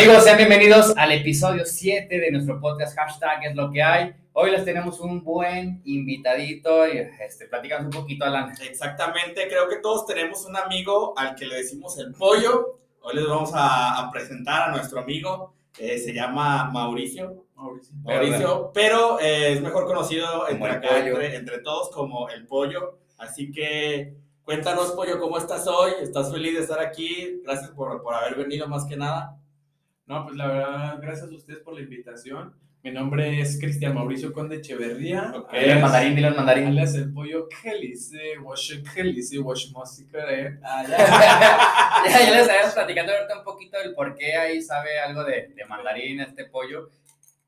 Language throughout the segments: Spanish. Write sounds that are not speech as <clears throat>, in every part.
Amigos, sean bienvenidos al episodio 7 de nuestro podcast hashtag es lo que hay. Hoy les tenemos un buen invitadito y este, platicamos un poquito, Alan. Exactamente, creo que todos tenemos un amigo al que le decimos el pollo. Hoy les vamos a, a presentar a nuestro amigo, eh, se llama Mauricio. Mauricio. Mauricio, pero eh, es mejor conocido entre, acá, pollo. entre, entre todos como el pollo. Así que cuéntanos, pollo, ¿cómo estás hoy? ¿Estás feliz de estar aquí? Gracias por, por haber venido más que nada. No, pues la verdad, gracias a ustedes por la invitación. Mi nombre es Cristian Mauricio Conde Echeverría. Ok. Dile el mandarín, dile el mandarín. Alias el pollo que dice, wash que dice, wash música, eh. Ah, ya. <laughs> ya, ya les estaremos platicando ahorita un poquito del por qué ahí sabe algo de, de mandarín este pollo.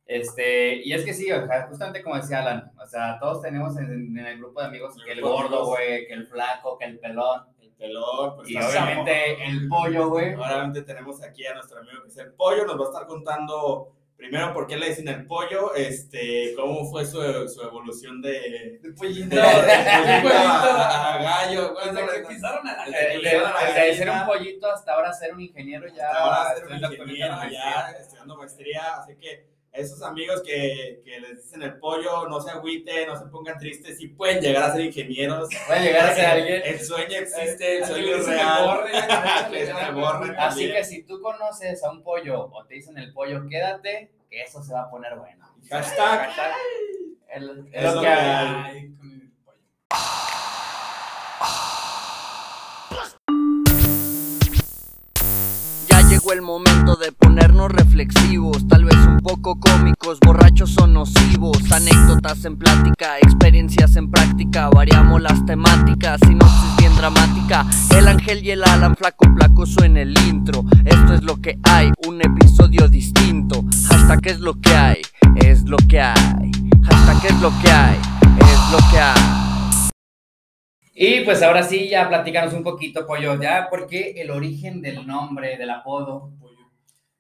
Este, y es que sí, o sea, justamente como decía Alan, o sea, todos tenemos en, en el grupo de amigos que el gordo, güey, que el flaco, que el pelón, El pelón, pues y obviamente el pollo, güey. Obviamente tenemos aquí a nuestro amigo que es el pollo, nos va a estar contando primero por qué le dicen el pollo, este, cómo fue su, su evolución de, El pollito. de, <laughs> de pollito a, a gallo, Desde bueno, que pisaron a la Desde que de, pisaron a la desde ser un gallina, pollito hasta ahora ser un ingeniero ya. ahora ser un ingeniero, ya estudiando maestría, así que esos amigos que, que les dicen el pollo, no se agüiten, no se pongan tristes, sí pueden llegar a ser ingenieros. Puede llegar a ser alguien. El sueño existe, el sueño es real. Así que si tú conoces a un pollo o te dicen el pollo, quédate, que eso se va a poner bueno. Hashtag. Hashtag, el- Es es lo que que hay. hay. Ay, con el pollo. Ya llegó el momento de ponernos reflexivos, tal vez poco cómicos, borrachos o nocivos, anécdotas en plática, experiencias en práctica, variamos las temáticas, sinopsis bien dramática, el ángel y el Alan flaco placoso en el intro, esto es lo que hay, un episodio distinto, hashtag es lo que hay, es lo que hay, hashtag es lo que hay, es lo que hay. Y pues ahora sí, ya platícanos un poquito, pollo, ya, ¿por qué el origen del nombre, del apodo? pollo.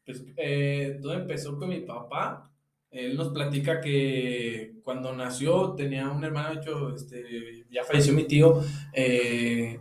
Pues eh, todo empezó con mi papá. Él nos platica que cuando nació tenía un hermano, de hecho, este, ya falleció mi tío. eh,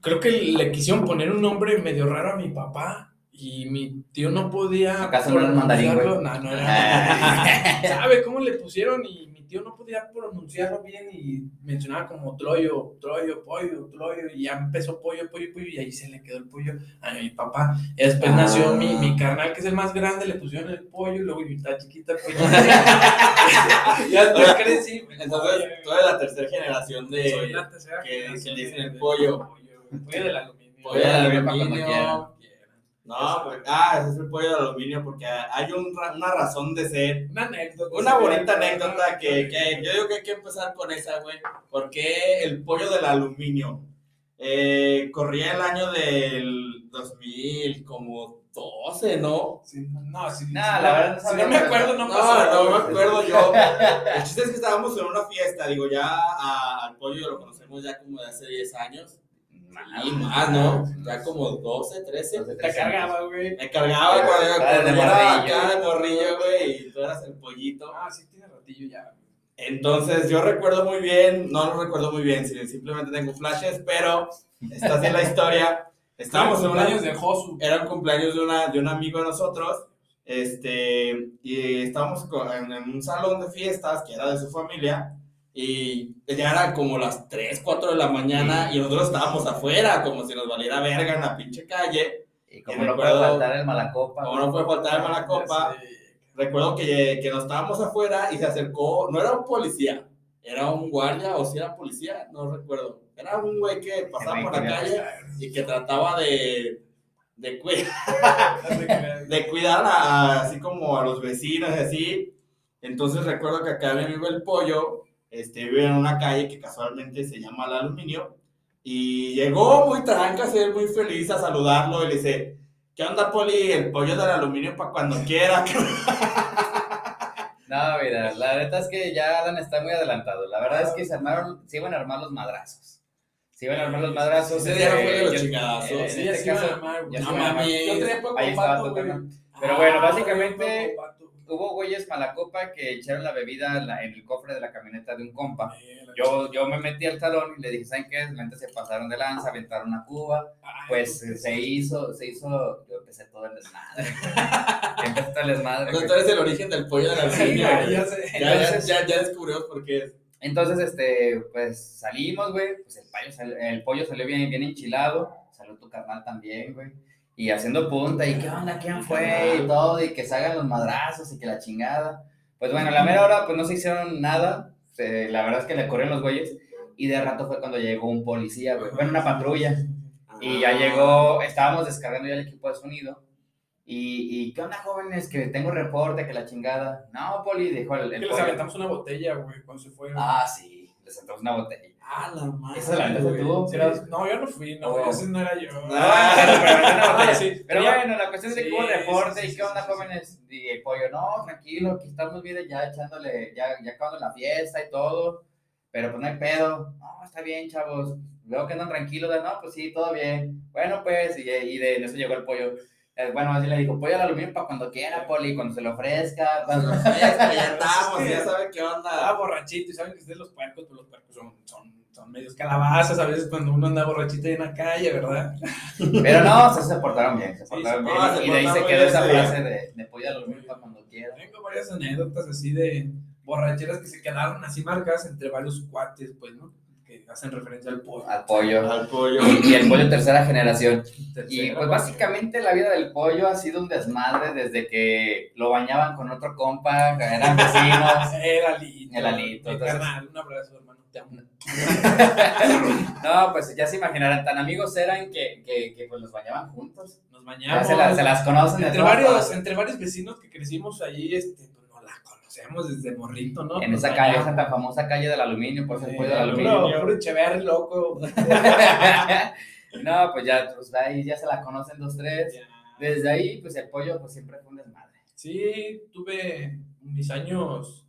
creo que le quisieron poner un nombre medio raro a mi papá. Y mi tío no podía. ¿Acaso no era mandarín, no era. ¿Sabe cómo le pusieron? Y tío no podía pronunciarlo bien y mencionaba como Troyo, Troyo, pollo, Troyo. Y ya empezó pollo, pollo, pollo. Y ahí se le quedó el pollo a mi papá. Y después Ah. nació mi, mi carnal, que es el más grande, le pusieron el pollo. Y luego yo estaba chiquita el pollo. <laughs> ya después crecí. Entonces, tú eres la tercera generación de. Soy la tercera que- generación que dicen el pollo. Pollo del aluminio. Pollo del Pollo aluminio. No, pues, ah, ese es el pollo de aluminio porque hay un ra- una razón de ser. Una anécdota. Una bonita anécdota que, que yo digo que hay que empezar con esa, güey. ¿Por qué el pollo del aluminio? Eh, corría el año del 2000, como 12, ¿no? Sí, no, sí, Nah, sí, la verdad no si no me acuerdo, no No, pasó. no me acuerdo yo. <laughs> El chiste es que estábamos en una fiesta, digo, ya a- al pollo lo conocemos ya como de hace 10 años. Y más, ¿no? Ya como 12, 13. Te cargaba, güey. Me cargaba cuando Cara de cuando era morrillo. acá de morrillo, güey, y tú eras el pollito. Ah, sí, tiene ratillo ya. Entonces, yo recuerdo muy bien, no lo recuerdo muy bien, si- simplemente tengo flashes, pero está así la historia. Estábamos en una, años de Josu. era un cumpleaños de, una, de un amigo de nosotros, este, y estábamos en, en un salón de fiestas que era de su familia, y ya era como las 3, 4 de la mañana, y nosotros estábamos afuera, como si nos valiera verga en la pinche calle. Y como Y no puede recuerdo- faltar el malacopa. Como no puede faltar el mala copa, recuerdo que, que nos estábamos afuera y se acercó, no era un policía, era un guardia o si era policía, no recuerdo. Era un güey que pasaba por la calle y que trataba de, de, cu- <laughs> de cuidar a, así como a los vecinos y así. Entonces recuerdo que acá mi amigo el pollo este, vive en una calle que casualmente se llama el aluminio. Y llegó muy tranca, así, muy feliz a saludarlo y le dice, ¿qué onda, Poli? El pollo del aluminio para cuando quiera. <laughs> No, mira, la neta es que ya Alan está muy adelantado. La verdad es que se armaron, se iban a armar los madrazos. Se iban a armar los madrazos. Este, fue de los Sí, en ya este se iba a armar, No se mames. Yo traía poco Ahí estaba tu. Pero bueno, Ah, básicamente. Hubo güeyes malacopa que echaron la bebida en el cofre de la camioneta de un compa. Yo, yo me metí al salón y le dije, ¿saben qué? La se pasaron de lanza, aventaron una cuba. Pues se hizo, se hizo, yo empecé todo el desmadre. <laughs> <laughs> empecé todo el desmadre. No, tú eres el origen del pollo de la ya, ya, ya, ya, ya descubrimos por qué es. Entonces, este, pues salimos, güey, pues el pollo, el pollo salió bien, bien enchilado, salió tu carnal también, güey, y haciendo punta, y qué onda, quién fue, y todo, y que salgan los madrazos, y que la chingada. Pues bueno, a la mera hora, pues no se hicieron nada, la verdad es que le corrieron los güeyes, y de rato fue cuando llegó un policía, güey, bueno, una patrulla, y ya llegó, estábamos descargando ya el equipo de sonido, y, y, ¿qué onda, jóvenes? Que tengo reporte, que la chingada. No, Poli, dijo el. el que les aventamos una botella, güey, cuando se fue. Ah, sí, les aventamos una botella. Ah, la madre. ¿Esa la aventaste tú? No, yo no fui, no, oh. ese no era yo. Pero, sí. bueno, la cuestión es de que hubo reporte y qué onda, jóvenes. Y el pollo, no, tranquilo, aquí estamos bien ya echándole, ya, ya acabando la fiesta y todo. Pero pues no hay pedo. No, está bien, chavos. Veo que andan tranquilos, no, pues sí, todo bien. Bueno, pues, y, y de eso llegó el pollo eh, bueno, así le dijo, pollo al aluminio para cuando quiera, Poli, cuando se lo ofrezca. Cuando se lo ofrezca, ya estamos, ya sabe qué onda. Ah, borrachito, y saben que ustedes los puercos, pues los puercos son, son, son medios calabazas a veces cuando uno anda borrachito ahí en la calle, ¿verdad? Pero no, se, se portaron bien, se portaron bien. y de ahí se quedó esa frase de, de pollo al aluminio para cuando quiera. Tengo varias anécdotas así de borracheras que se quedaron así marcadas entre varios cuates, pues, ¿no? hacen referencia al pollo. Al pollo. Al pollo. Y, el pollo tercera generación. y pues básicamente la vida del pollo ha sido un desmadre desde que lo bañaban con otro compa, eran vecinos. el alito. El alito. un abrazo, hermano. <laughs> No, pues ya se imaginarán, tan amigos eran que, que, que pues los bañaban juntos. Nos bañamos. Se, se, las conocen. Entre varios, entre varios vecinos que crecimos allí, este, conocemos desde morrito, ¿no? En esa calle, esa tan famosa calle del aluminio, por eso el pollo del aluminio. Puro Echeverri, loco. <laughs> no, pues ya, pues ahí ya se la conocen dos, tres. Desde ahí, pues el pollo, pues siempre fue un desmadre. Sí, tuve mis años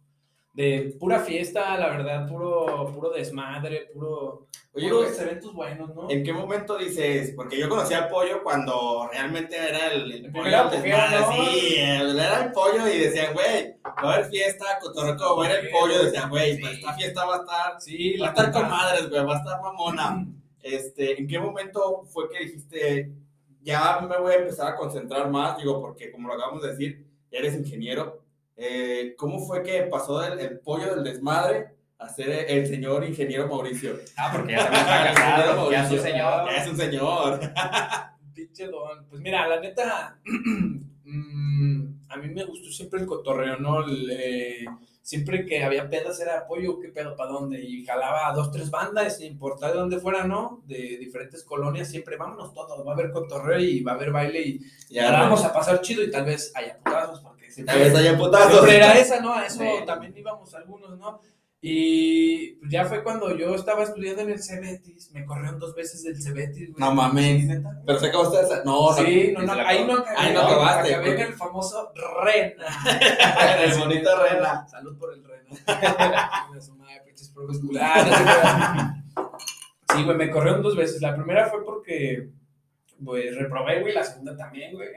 de pura fiesta, la verdad, puro, puro desmadre, puro, Oye, puros eventos buenos, ¿no? ¿En qué momento dices? Porque yo conocí al pollo cuando realmente era el, el, pollo desmadre, ¿no? sí, era el pollo y decían, güey, va a haber fiesta, cotorreco, va a haber el pollo, decían, güey, pues, esta fiesta va a estar, sí, va a estar con madres, güey, va a estar mamona. <clears throat> Este, ¿en qué momento fue que dijiste, ya me voy a empezar a concentrar más? Digo, porque como lo acabamos de decir, eres ingeniero, eh, ¿cómo fue que pasó del el pollo del desmadre a ser el señor ingeniero Mauricio? Ah, porque ya se está casado, <laughs> ya es un señor. Ya es un señor. <laughs> Pinche don. Pues mira, la neta, <clears throat> mm, a mí me gustó siempre el cotorreo, ¿no? Eh, siempre que había pedas era apoyo, qué pedo, para dónde, y jalaba a dos, tres bandas, sin importar de dónde fuera, ¿no? De diferentes colonias, siempre vámonos todos, va a haber cotorreo y va a haber baile y ya vamos a pasar chido y tal vez haya putazos, Tal vez haya putazos. Era esa, ¿no? A eso también íbamos algunos, ¿no? Y ya fue cuando yo estaba estudiando en el Cebetis, me corrieron dos veces del Cebetis, güey. No mames. Pero se acabó usted No, sí, no, no, ahí no acabé. Ahí no acabaste. Acabé en el famoso Rena. <laughs> el bonito Rena. Salud por el Rena. <laughs> sí, güey, me corrieron dos veces. La primera fue porque, pues, reprobé, güey, la segunda también, güey.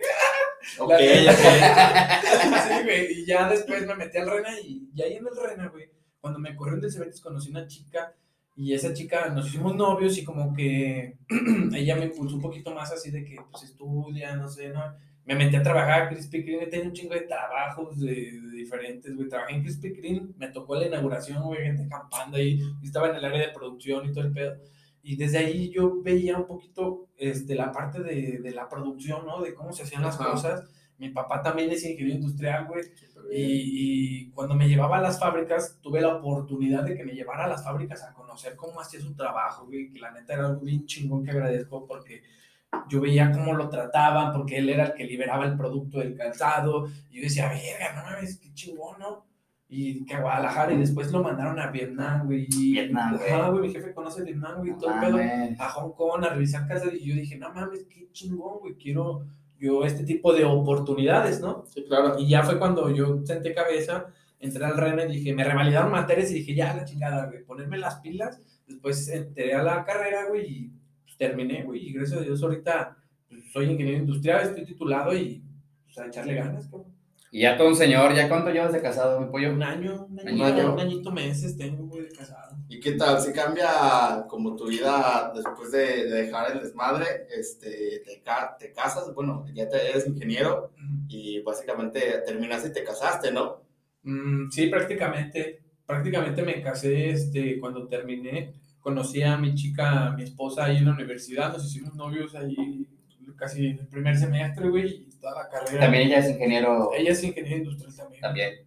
Ok, ya sí, güey, y ya después me metí al Rena y, y ahí en el Rena, güey, cuando me corrieron de Cebetis conocí una chica y esa chica nos hicimos novios y como que <clears throat> ella me impulsó un poquito más así de que pues estudia, no sé, ¿no? Me metí a trabajar a Krispy Kreme, tenía un chingo de trabajos de, diferentes, güey. Trabajé en Krispy Kreme, me tocó la inauguración, güey, gente acampando ahí, estaba en el área de producción y todo el pedo. Y desde ahí yo veía un poquito este, la parte de, de la producción, ¿no? De cómo se hacían las cosas. Mi papá también es ingeniero industrial, güey. Y, y, cuando me llevaba a las fábricas, tuve la oportunidad de que me llevara a las fábricas a conocer cómo hacía su trabajo, güey. Que la neta era algo bien chingón que agradezco porque yo veía cómo lo trataban, porque él era el que liberaba el producto del calzado. Y yo decía, verga, no mames, qué chingón, ¿no? Y que a Guadalajara y después lo mandaron a Vietnam, güey. Vietnam, güey. Ah, güey, mi jefe conoce Vietnam, güey, todo el pedo. A Hong Kong, a revisar casas y yo dije, no mames, qué chingón, güey, quiero yo este tipo de oportunidades, ¿no? Sí, claro. Y ya fue cuando yo senté cabeza, entré al RENE, dije, me revalidaron materias y dije, ya, la chingada, güey, ponerme las pilas. Después entré a la carrera, güey, y pues, terminé, güey, y gracias a Dios ahorita pues, soy ingeniero industrial, estoy titulado y pues, a echarle ganas, güey. Y ya todo un señor, ¿ya cuánto llevas de casado, mi pollo? Un año, un añito, año. un añito meses tengo, güey, de casado. ¿Y qué tal? ¿Si cambia como tu vida después de, de dejar el desmadre? Este, te, ca- te casas, bueno, ya te, eres ingeniero y básicamente terminaste y te casaste, ¿no? Mm, sí, prácticamente. Prácticamente me casé este, cuando terminé. Conocí a mi chica, a mi esposa ahí en la universidad. Nos hicimos novios ahí casi el primer semestre, güey, toda la carrera. También ella es ingeniero. Ella es ingeniera industrial también. También.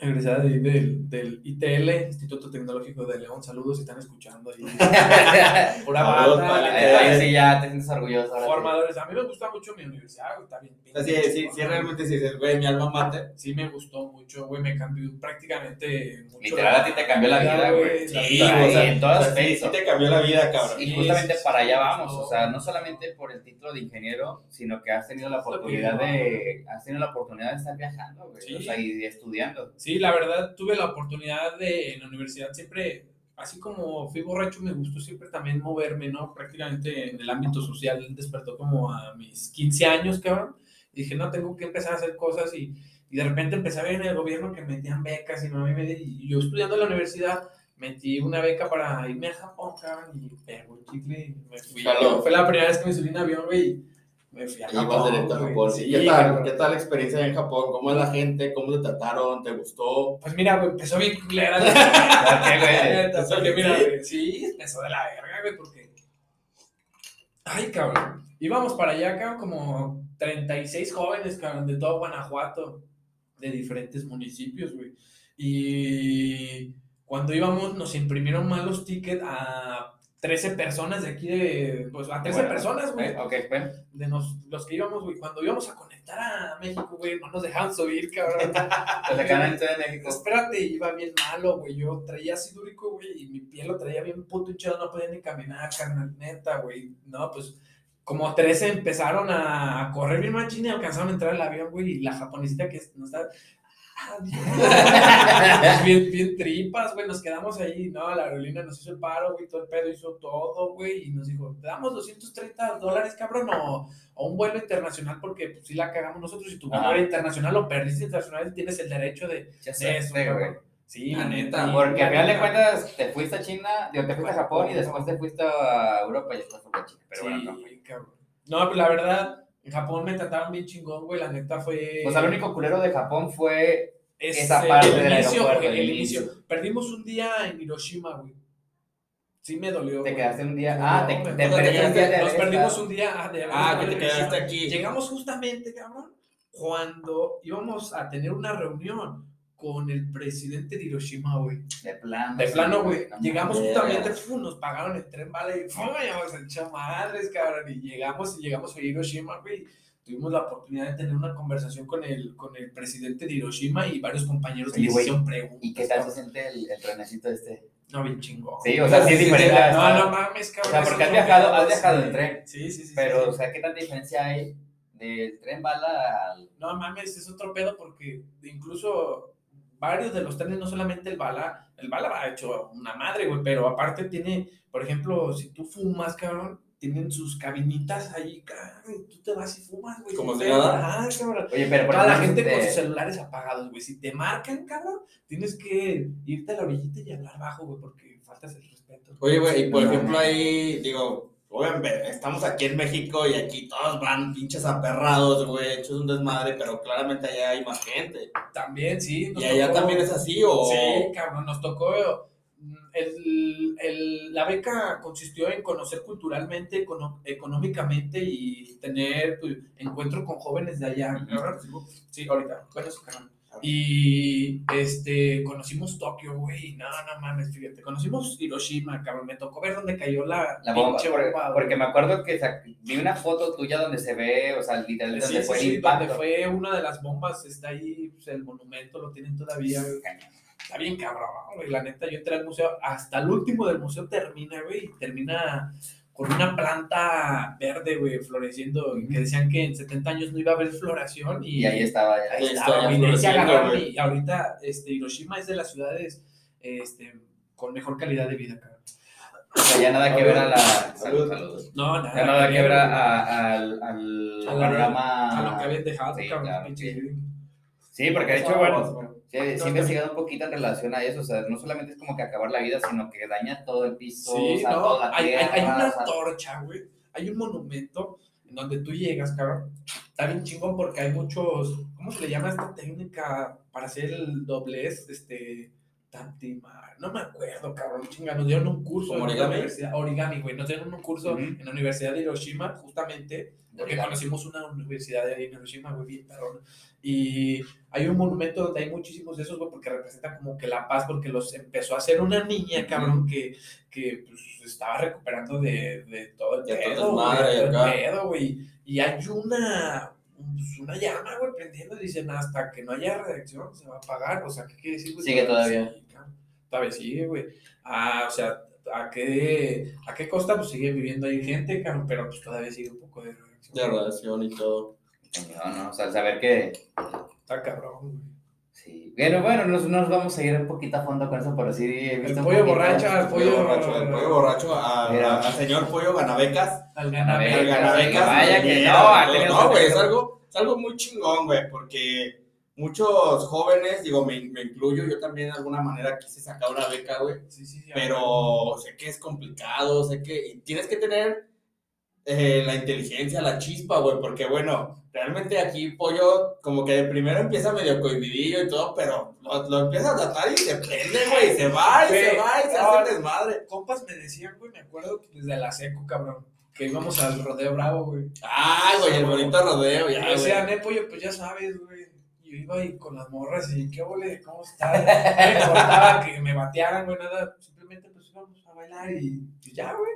Egresada de ahí del, del ITL, Instituto Tecnológico de León. Saludos si están escuchando ahí. <laughs> Pura banda. Ahí, sí ya te sientes orgulloso. ahora sí. Formadores. A mí me gusta mucho mi universidad, güey, está bien. Sea, sí, sí, sí, realmente dices, güey, mi alma mater. Sí me gustó mucho, güey, me cambió prácticamente mucho. Literal, a ti te cambió la vida, güey. Sí, o sea, en todas o sea, sí, sí te cambió la vida, cabrón. Y Sí, justamente sí, para allá sí, vamos, sí. o sea, no solamente por el título de ingeniero, sino que has tenido la oportunidad de, has tenido la oportunidad de estar viajando, güey, Sí. o sea, y estudiando. Sí, la verdad tuve la oportunidad de en la universidad siempre, así como fui borracho, me gustó siempre también moverme, ¿no? Prácticamente en el ámbito social despertó como a mis 15 años, cabrón. Y dije, no, tengo que empezar a hacer cosas y, y de repente empecé a ver en el gobierno que metían becas y, no, me- y yo estudiando en la universidad metí una beca para irme a Japón, cabrón, y pegó el chicle y me fui. Jaló. Fue la primera vez que me subí en avión, güey, me fui a Y vas Japón. directo a. Japón. Sí, ¿Y ¿Qué tal? ¿Qué tal la experiencia en Japón? ¿Cómo es la gente? ¿Cómo te trataron? ¿Te gustó? Pues mira, güey, empezó bien culera. <laughs> ¿Por qué, güey? Neta, porque mira, güey, sí, empezó de la verga, güey, porque. Ay, cabrón. Íbamos para allá, cabrón, como 36 jóvenes, cabrón, de todo Guanajuato, de diferentes municipios, güey. Y cuando íbamos, nos imprimieron mal los tickets a 13 personas de aquí de. Pues a 13 Bueno, personas, güey. Eh, Ok, bueno. De nos, los que íbamos, güey. Cuando íbamos a conectar a México, güey, no nos dejaban subir, cabrón. <laughs> Pues en Ciudad de México. Espérate, iba bien malo, güey. Yo traía así dúrico, güey, y mi piel lo traía bien puto hinchado, no podía ni caminar, carnal, neta, güey. No, pues como 13 empezaron a, a correr bien machín y alcanzaron a entrar al avión, güey, y la japonesita que nos está... <laughs> Ah, bien, bien, tripas, güey, nos quedamos ahí, no, la aerolínea nos hizo el paro, güey, todo el pedo hizo todo, güey, y nos dijo, te damos 230 dólares, cabrón, o, o un vuelo internacional, porque pues sí la cagamos nosotros, y tu vuelo era internacional o perdiste internacional, tienes el derecho de, Ya de eso, güey. cabrón. Sí, la neta. Ah, Porque al final de cuentas te fuiste a China, digo, te fuiste a Japón y después te fuiste a Europa y después fuiste a China. Pero bueno, no. Sí, cabrón. No, pues la verdad, en Japón me trataron bien chingón, güey, la neta fue... O sea, lo único culero de Japón fue es, esa parte el del inicio, aeropuerto, el, el inicio. inicio. Perdimos un día en Hiroshima, güey. Sí me dolió. Te güey. quedaste un día. No, Ah, te, te perdiste quedaste- un día de Nos perdimos un día ah, de Ah, que te quedaste aquí. Llegamos justamente, cabrón, cuando íbamos a tener una reunión con el presidente de Hiroshima, güey. De plano. De plano, güey. no Llegamos justamente, fu, nos pagaron el tren, vale, y fu, íbamos a madres, cabrón. Y llegamos y llegamos a Hiroshima, güey. Tuvimos la oportunidad de tener una conversación con el, con el presidente de Hiroshima y varios compañeros que hicieron preguntas. ¿Y qué tal se siente el, el trenecito este? No, bien chingón. Sí, o sea, sí es diferente. No, no mames, cabrón. O sea, porque has viajado- has viajado en tren. Sí, sí, sí. Pero, sí, o sea, ¿qué tanta diferencia hay del tren bala al. No mames, es otro pedo porque incluso varios de los trenes, no solamente el bala, el bala va hecho una madre, güey, pero aparte tiene, por ejemplo, si tú fumas, cabrón, tienen sus cabinitas ahí, cabrón, tú te vas y fumas, güey. Como si nada. Cabrón. Oye, pero por Toda la gente con sus celulares apagados, güey. Si te marcan, cabrón, tienes que irte a la orillita y hablar bajo, güey, porque faltas el respeto. Oye, güey, y por No, ejemplo no. ahí, digo, obviamente, estamos aquí en México y aquí todos van pinches aperrados, güey, hechos un desmadre, pero claramente allá hay más gente. También, sí. nos ¿Y allá tocó- también es así o...? Sí, cabrón, nos tocó. mm, El, el- la beca consistió en conocer culturalmente, econo- económicamente y tener pues, encuentro con jóvenes de allá. Sí, ahorita. Bueno, eso, cabrón. Y este, conocimos Tokio, güey. No, no mames, fíjate. Conocimos Hiroshima, cabrón. Me tocó ver dónde cayó la, La bomba, pinche porque, bomba, güey. porque me acuerdo que vi una foto tuya donde se ve, o sea, literalmente Sí, donde sí, fue el sí, impacto. donde fue una de las bombas, está ahí, pues, el monumento, lo tienen todavía, güey. Está bien cabrón, güey. La neta, yo entré al museo, hasta el último del museo termina, güey, termina con una planta verde, güey, floreciendo, que decían que en 70 años no iba a haber floración, y, Y ahí estaba ya. ahí estaba, y ahorita, este, Hiroshima es de las ciudades, este, con mejor calidad de vida, cabrón. O sea, ya nada que ver a la. Salud. Salud. No, nada. Ya nada que ver a- a- al, al A la- panorama. a lo que habían dejado, Sí, cabrón, claro, pinche sí. Sí, porque de hecho, bueno, sí, he investigado un poquito en relación a eso, o sea, no solamente es como que acabar la vida, sino que daña todo el piso, Sí, o sea, no, toda la hay, hay- tierra, hay una o sea, torcha, güey. Hay un monumento en donde tú llegas, cabrón. Está bien chingón porque hay muchos. ¿Cómo se le llama esta técnica para hacer el doblez? Este. Tantimar. No me acuerdo, cabrón. Chinga, nos dieron un curso ¿Como en la origami? universidad. Origami, güey. Nos dieron un curso Ujú. en la Universidad de Hiroshima, justamente. Porque conocimos una universidad de Hiroshima, güey, bien perrona. Y hay un monumento donde hay muchísimos de esos, güey, porque representa como que la paz, porque los empezó a hacer una niña, cabrón, que, que pues, estaba recuperando de, de todo el pedo, güey. Y hay una, pues, una llama, güey, prendiendo, dicen, hasta que no haya reacción se va a apagar, o sea, ¿qué quiere decir, güey? Sigue todavía. cabrón. Todavía sigue, güey. Ah, o sea, ¿a qué, ¿a qué costa? Pues sigue viviendo ahí gente, cabrón, pero pues todavía sigue un poco de. De radiación y todo. No, no, o sea, saber que, Está cabrón, güey. sí. Pero bueno, nos, nos vamos a ir un poquito a fondo con eso, pero sí he El visto pollo borracho, el El pollo borracho, el pollo borracho al señor pollo ganabecas. Al Ganabecas, El ganabecas. vaya que no, No, güey, es algo, es algo muy chingón, güey, porque muchos jóvenes, digo, me, me incluyo, yo también de alguna manera quise sacar una beca, güey. Sí, sí, sí. pero sé que es complicado, sé que tienes que tener eh, la inteligencia, la chispa, güey, porque bueno, realmente aquí Pollo como que de primero empieza medio cohibidillo y todo, pero lo, lo empieza a tratar y se prende, güey, se va y se va y se hace desmadre. Compas me decían, güey, me acuerdo que desde la seco, cabrón, que íbamos al rodeo bravo, güey. Ay, güey, el bonito rodeo, ya, me güey. decían, eh, pues ya sabes, güey. Yo iba ahí con las morras y, ¿qué ole? ¿Cómo estás? <laughs> No me importaba que me batearan, güey, nada. Simplemente, pues íbamos a bailar y, y ya, güey.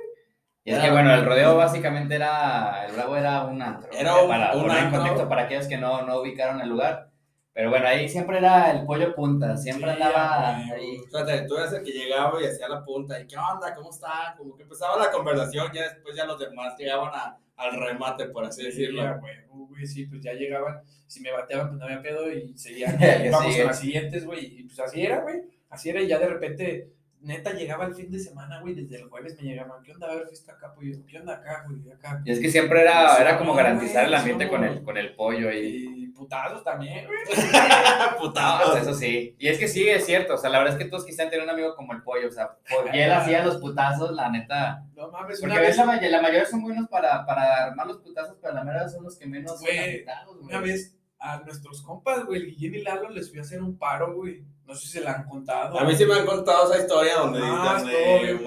Y es que bueno, el rodeo básicamente era, el Bravo era un antro. Era un- para un antro. contexto para aquellos que no, no ubicaron el lugar. Pero bueno, ahí siempre era el pollo punta, siempre Sí, andaba güey. ahí. Fíjate, tú eres el que llegaba y hacía la punta, y qué onda, cómo está, como que empezaba la conversación, ya después ya los demás llegaban a- al remate, por así decirlo. Sí, güey, güey, sí, pues ya llegaban. Si me bateaban, pues no había pedo y seguían. <laughs> Vamos sigue. con las siguientes, güey. Y pues así era, güey. Así era y ya de repente, neta, llegaba el fin de semana, güey. Desde el jueves me llegaban. ¿Qué onda? A ver, fiesta acá, pollo. ¿Qué onda acá, güey? Acá. Y es que siempre era, era como garantizar el ambiente con el, con el pollo y... Y putados también, güey. <laughs> No, Putados. eso sí. Y es que sí, es cierto. O sea, la verdad es que todos quisieran tener un amigo como el pollo. O sea, porque <laughs> él hacía los putazos, la neta. No mames, Porque una vez, la, la mayoría son buenos para, para armar los putazos, pero la mayoría son los que menos son Güey, afectados, güey. una vez a nuestros compas, güey, el Guillén y Lalo les fui a hacer un paro, güey. No sé si se la han contado. A mí sí me han contado esa historia donde, Ah, donde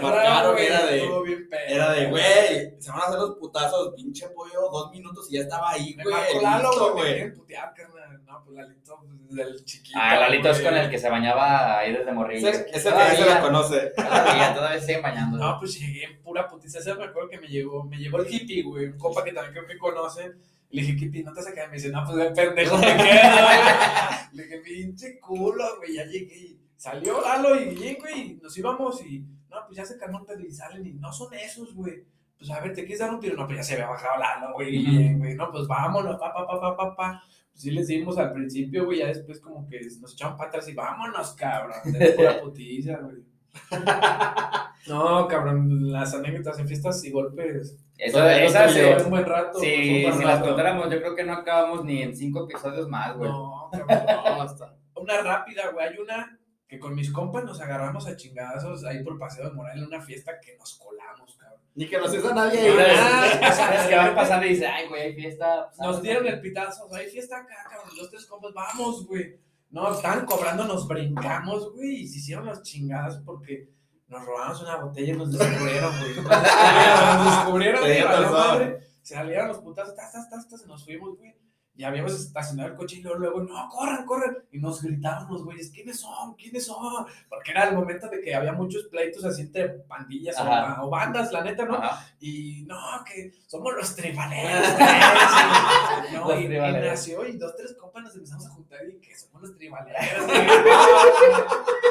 marcaron, güey, era de, bien era de, güey, se van a hacer los putazos, pinche pollo, dos minutos y ya estaba ahí, Me güey, marcó Lalo, güey. Me. No, pues Lalito, pues, desde el chiquito. Ah, Lalito es güey. con el que se bañaba ahí desde morrillo. Ese, ese ya se la conoce. Todavía, todavía siguen bañando. No, pues llegué en pura putiza. Ese me acuerdo que me llegó, me llegó el hippie, güey. Un compa que también creo que conocen. Le dije, hippie, ¿no te vas a quedar? Me dice, no, pues de pendejo me quedo, güey. Le dije, pinche culo, güey. Ya llegué y salió Lalo y Guillén, güey. Nos íbamos y, no, pues ya se calmó y salen y no son esos, güey. Pues a ver, ¿te quieres dar un tiro? No, pues ya se había bajado Lalo, güey. Guillén, güey. No, pues vámonos, pa, pa, pa, pa, pa, pa. Pues sí les dimos al principio, güey. Ya después como que nos echaron patas y vámonos, cabrón. De pura putiza, güey. <laughs> No, cabrón, las anécdotas en fiestas y golpes. Salió. eh, Fue un buen rato. un si, las contáramos, yo creo que no acabamos ni en cinco episodios más, güey. No, cabrón, <laughs> no, hasta- Una rápida, güey. Hay una que con mis compas nos agarramos a chingadazos ahí por Paseo de Moral en una fiesta que nos colamos, cabrón. Ni que nos hizo nadie ahí. Ah, sabes que van <laughs> pasando y dice, ay, güey, hay fiesta. Nos dieron el pitazo, o sea, hay fiesta acá, cabrón. Los tres compas, vamos, güey. No, estaban cobrando, nos brincamos, güey, y se hicieron las chingadas porque nos robamos una botella y nos descubrieron, güey. Nos descubrieron, güey, madre. Se salieron los putazos, tas, tas, tas, tas, y nos fuimos, güey. Y habíamos estacionado el coche y luego, luego, no, corran, corran. Y nos gritaban los güeyes, ¿quiénes son? ¿Quiénes son? Porque era el momento de que había muchos pleitos así entre pandillas o, bandas, la neta, ¿no? Ajá. Y no, que somos los tribaleros. güey. <laughs> no, Los y, nació y dos, tres compas nos empezamos a juntar y que somos los tribaleros. <laughs>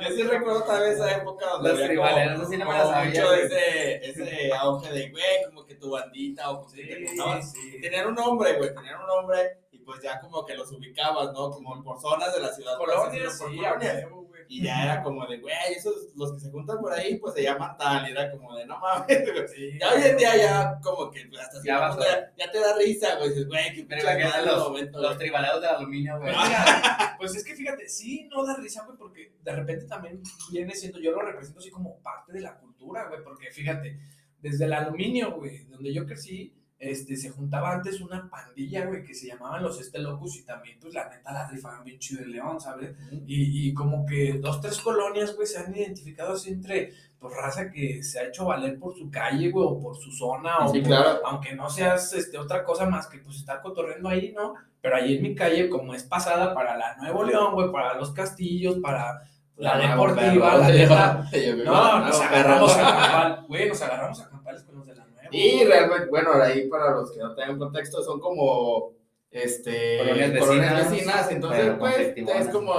Yo sí recuerdo tal vez esa época donde Los había como, no me como la sabía, mucho güey. ese, ese auge de, güey, como que tu bandita o como que te Sí, gustaban. sí. Y tenían un nombre, güey, tenían un nombre pues ya como que los ubicabas, ¿no? Como por zonas de la ciudad. por Colonias, sí, colonias. Y ya era como de, güey, esos, los que se juntan por ahí, pues se llaman tal. Y era como de, no mames, <laughs> güey. Sí, Ya hoy en día ya como que pues, hasta Ya a- ya, ya te da risa, güey. Dices, güey, qué pinche madre los, momento, los güey. tribaleros de aluminio, güey. Mira, <laughs> pues es que fíjate, sí, no da risa, güey, porque de repente también viene siendo, yo lo represento así como parte de la cultura, güey, porque fíjate, desde el aluminio, güey, donde yo crecí, este, se juntaba antes una pandilla, güey, que se llamaban los Este Locos y también, pues, la neta, la rifaban bien chido de León, ¿sabes? Y, y como que dos, tres colonias, güey, se han identificado así entre, pues, raza que se ha hecho valer por su calle, güey, o por su zona, o por- aunque no seas este, otra cosa más que, pues, estar cotorreando ahí, ¿no? Pero ahí en mi calle, como es pasada para la Nuevo León, güey, para los castillos, para la deportiva, la neta. <laughs> No, nos agarramos a campal, güey, nos agarramos a campales con los de la. Y realmente, bueno, ahí para los que no tengan contexto, son como este, Colonias colonias vecinas, vecinas, entonces pues es como,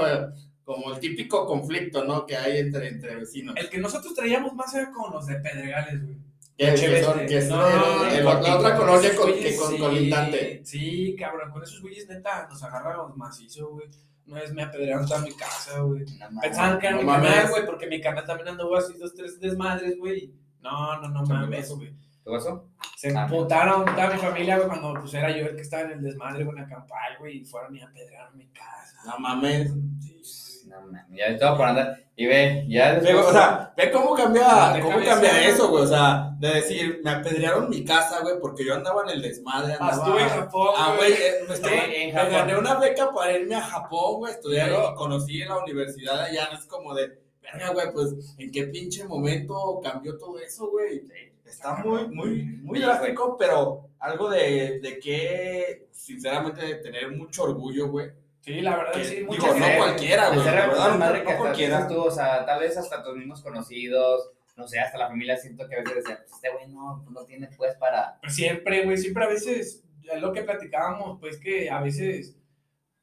como el típico conflicto, ¿no? Que hay entre, entre vecinos. El que nosotros traíamos más era con los de Pedregales, güey. Que, que son, que no, el- la otra con colonia con, güeyes, que con sí, colindante. Sí, cabrón, con esos güeyes neta nos agarramos macizo, güey. Una vez me apedrearon toda mi casa, güey. Pensaban que era No mi canal, güey, porque mi canal también anduvo así dos, tres desmadres, güey. No, no, no ¿Qué mames, güey. ¿Qué pasó? Se emputaron toda mi familia, güey, cuando pues era yo el que estaba en el desmadre con la campal, güey, y fueron y apedrearon mi casa. No mames. Sí, sí. No mames, ya estaba por andar. Y ve, ya después. Ve, o sea, ve cómo cambia, cómo cabeza. cambia eso, güey. O sea, de decir, me apedrearon mi casa, güey, porque yo andaba en el desmadre. Ah, Andaba, estuve en Japón, Ah, güey, eh, me, estuve- Sí, en me Japón. gané una beca para irme a Japón, güey, estudiar y conocí en la universidad allá. Es como de, verga, güey, pues, ¿en qué pinche momento cambió todo eso, güey? Está muy, muy, muy Sí, drástico, pero algo de, de que, sinceramente, de tener mucho orgullo, güey. Sí, la verdad, Que, sí, digo, muchas no cualquiera, güey. La verdad, madre no que hasta cualquiera. tú, o sea, tal vez hasta tus mismos conocidos, no sé, hasta la familia siento que a veces decían, pues este güey no, pues, no tiene pues para. Pues siempre, güey, siempre a veces, es lo que platicábamos, pues que a veces,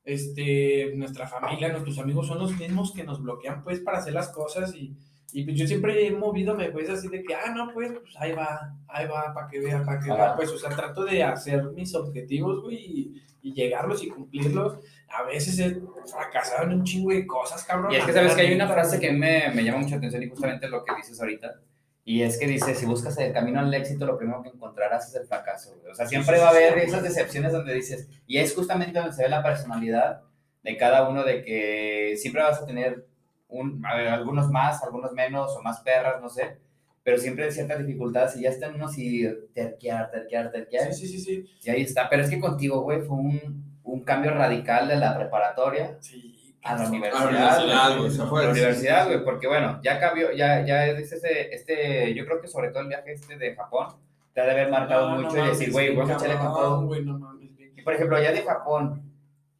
este, nuestra familia, nuestros amigos son los mismos que nos bloquean, pues, para hacer las cosas y, y pues yo siempre he movido, pues, así de que, ah, no, pues, pues ahí va, ahí va, para que vea, para que vea, pues, o sea, trato de hacer mis objetivos, güey, y, y llegarlos y cumplirlos. A veces he fracasado en un chingo de cosas, cabrón. Y es que sabes que hay una frase que me, me llama mucha atención y justamente lo que dices ahorita. Y es que dice, si buscas el camino al éxito, lo primero que encontrarás es el fracaso. güey. O sea, siempre va a haber esas decepciones donde dices, y es justamente donde se ve la personalidad de cada uno, de que siempre vas a tener un, a ver, algunos más, algunos menos, o más perras, no sé, pero siempre hay ciertas dificultades y ya están unos y terquear, terquear, terquear. Sí, sí, sí, sí. Y ahí está. Pero es que contigo, güey, fue un, un cambio radical de la preparatoria Sí, a la cabrón. universidad. universidad, güey. güey, se fue. A la universidad, güey, porque bueno, ya cambió, ya, ya es este, este, yo creo que sobre todo el viaje este de Japón, te ha de haber marcado No, no mucho y mames, decir, güey, voy a echarle todo. güey, no Y por ejemplo, ya de Japón,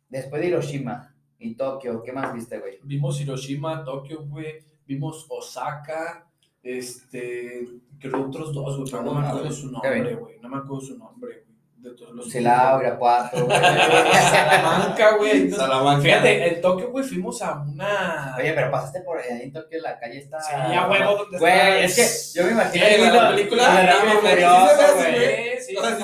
después de Hiroshima y Tokio, ¿qué más viste, güey? Vimos Hiroshima, Tokio, güey. Vimos Osaka. Este. Creo otros dos, güey. Pero no me acuerdo su Qué nombre, güey. No me acuerdo su nombre, güey. De todos los. Silao, Irapuato, güey. <laughs> Salamanca, güey. Salamanca. Fíjate, en Tokio, güey, fuimos a una. Oye, pero pasaste por ahí en Tokio, la calle está... Sí, a huevo, donde Güey, es que yo me imagino... Sí, viendo la película, la sí así, güey. güey. Sí, sea, sí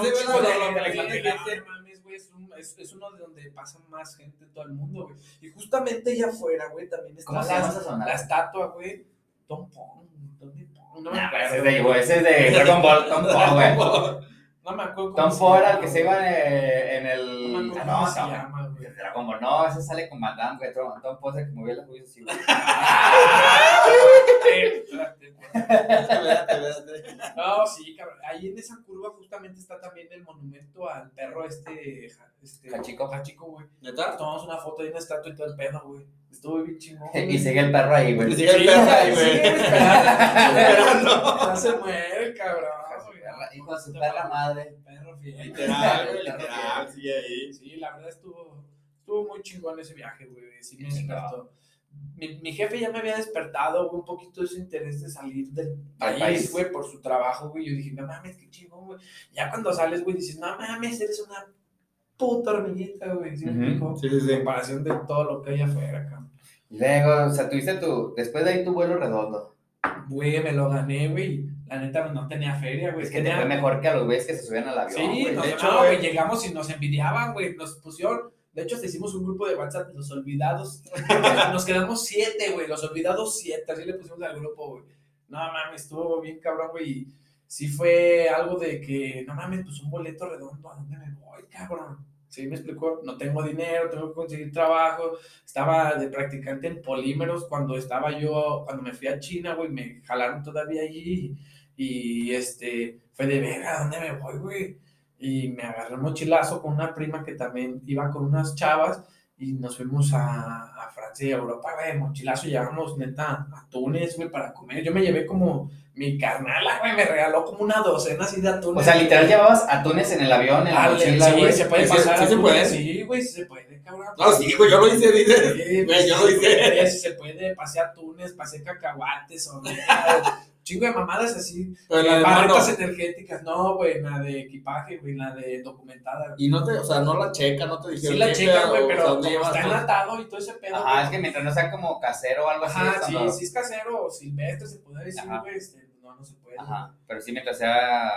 es, es- uno de donde pasa más gente en todo el mundo, güey. Y justamente allá afuera, güey, también está ¿Cómo se llama la, esa zona? la estatua, güey. Tom Pong, ¿dónde Pong? No me Nah, acuerdo. ese es de, güey, ese es de <laughs> Dragon Ball, Tom Poe, güey. No me acuerdo cómo Tom el llama, que se iba en el... No me acuerdo Ah, cómo no, se no, llama, güey. de Dragon Ball, no, ese sale con Van Damme, güey. Tom Tom el que movía las juicios así, güey. Espérate, güey. Espérate, espérate. No, sí, cabrón. Ahí en esa curva justamente está también el monumento al perro este, este Hachiko. Hachiko, güey. ¿Neta? Tomamos una foto y una estatua y todo el pedo, güey. Estuvo bien chingón. <laughs> Y sigue el perro ahí, Y güey. sigue el perro ahí, sí, güey. esperando. <laughs> Esperando. No se muere, cabrón. Hijo de su perra madre. Perro fiel. Literal, güey, literal, sigue ahí. Sí, la verdad estuvo, estuvo muy chingón ese viaje, güey. Sí me despertó. Mi, mi jefe ya me había despertado, güey, un poquito de ese interés de salir del país. país, güey, por su trabajo, güey. Yo dije, no mames, qué chingón, güey. Ya cuando sales, güey, dices, no mames, eres una puta hormiguita, güey. ¿Sí explico? Sí, sí, sí. En comparación de todo lo que hay afuera, cabrón. Y luego, o sea, tuviste tu... Después de ahí tu vuelo redondo. Güey, me lo gané, güey. La neta no tenía feria, güey. Es que te fue mejor que a los güeyes que se subían al avión. Sí, güey. nos, De hecho, no, güey. güey, llegamos y nos envidiaban, güey. Nos pusieron. De hecho, hasta hicimos un grupo de WhatsApp, los olvidados. <laughs> Nos quedamos siete, güey. Los olvidados siete. Así le pusimos al grupo, güey. No mames, estuvo bien cabrón, güey. y Sí fue algo de que, no mames, pues un boleto redondo. ¿A dónde me voy, cabrón? Sí, me explicó. No tengo dinero, tengo que conseguir trabajo. Estaba de practicante en polímeros cuando estaba yo, cuando me fui a China, güey. Me jalaron todavía allí. Y este, fue de verga, ¿a dónde me voy, güey? Y me agarré un mochilazo con una prima que también iba con unas chavas y nos fuimos a, a Francia y a Europa, güey, mochilazo, llevamos neta atunes, güey, para comer. Yo me llevé como mi carnala, güey, me regaló como una docena así de atunes. O sea, literal llevabas atunes en el avión, en la mochila, sí, güey. se puede Sí, pasar. sí se puede. Sí, güey, sí se puede, cabrón. No, sí, güey, yo lo hice, dice. Sí, Güey, yo lo hice. sí, se puede, pasé atunes, pasé cacahuates, o chingo de mamadas así. Pero la de mano. Barretas energéticas, no, güey, la de equipaje, güey, la de documentada. Y no te, o sea, no la checa, no te dijeron. Sí la ¿qué checa, güey, O pero sea, como ¿dónde llevas está enlatado y todo ese pedo. Ajá, es que mientras no sea como casero o algo así. Ajá, es sí, cuando- sí es casero o silvestre, se puede decir, güey, este, no, no se puede. Ajá, pero sí mientras sea...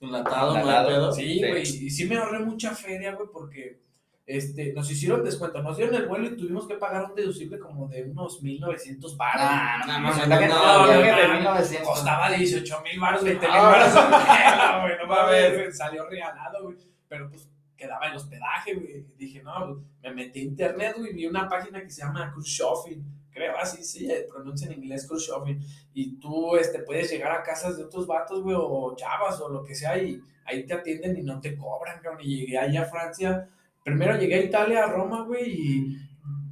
Enlatado, no Enlatado. pedo. Sí. güey, y sí me ahorré mucha feria, güey, porque este, nos hicieron descuento, nos dieron el vuelo y tuvimos que pagar un deducible como de unos 1900 baros. Ah, no, no, no, no, no, 1900. Costaba 18 mil baros, 20 mil ah, baros. <laughs> güey, no mames, salió regalado, güey. Pero pues quedaba el hospedaje, güey. Dije, no, pues, me metí a internet, güey, vi una página que se llama Cruise Shopping. Creo así, sí, eh, pronuncia en inglés Cruise Shopping. Y tú este, puedes llegar a casas de otros vatos, güey, o chavas, o lo que sea, y ahí te atienden y no te cobran, cabrón. Y llegué allá a Francia Primero llegué a Italia, a Roma, güey, y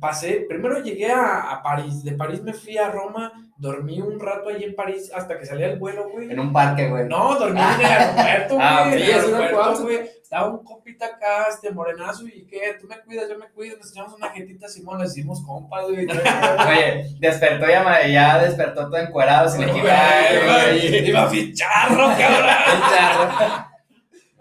pasé. Primero llegué a, a París. De París me fui a Roma, dormí un rato ahí en París hasta que salía el vuelo, güey. En un parque, güey. No, dormí en el aeropuerto, <laughs> güey. Ah, en sí, el aeropuerto, güey. Estaba un compita acá, este morenazo, y qué, tú me cuidas, yo me cuido, nos echamos una jetita, Simón, nos hicimos compas, güey. <laughs> Oye, despertó ya, ya despertó todo encuerado, sin güey. Iba a ficharro, cabrón. <laughs>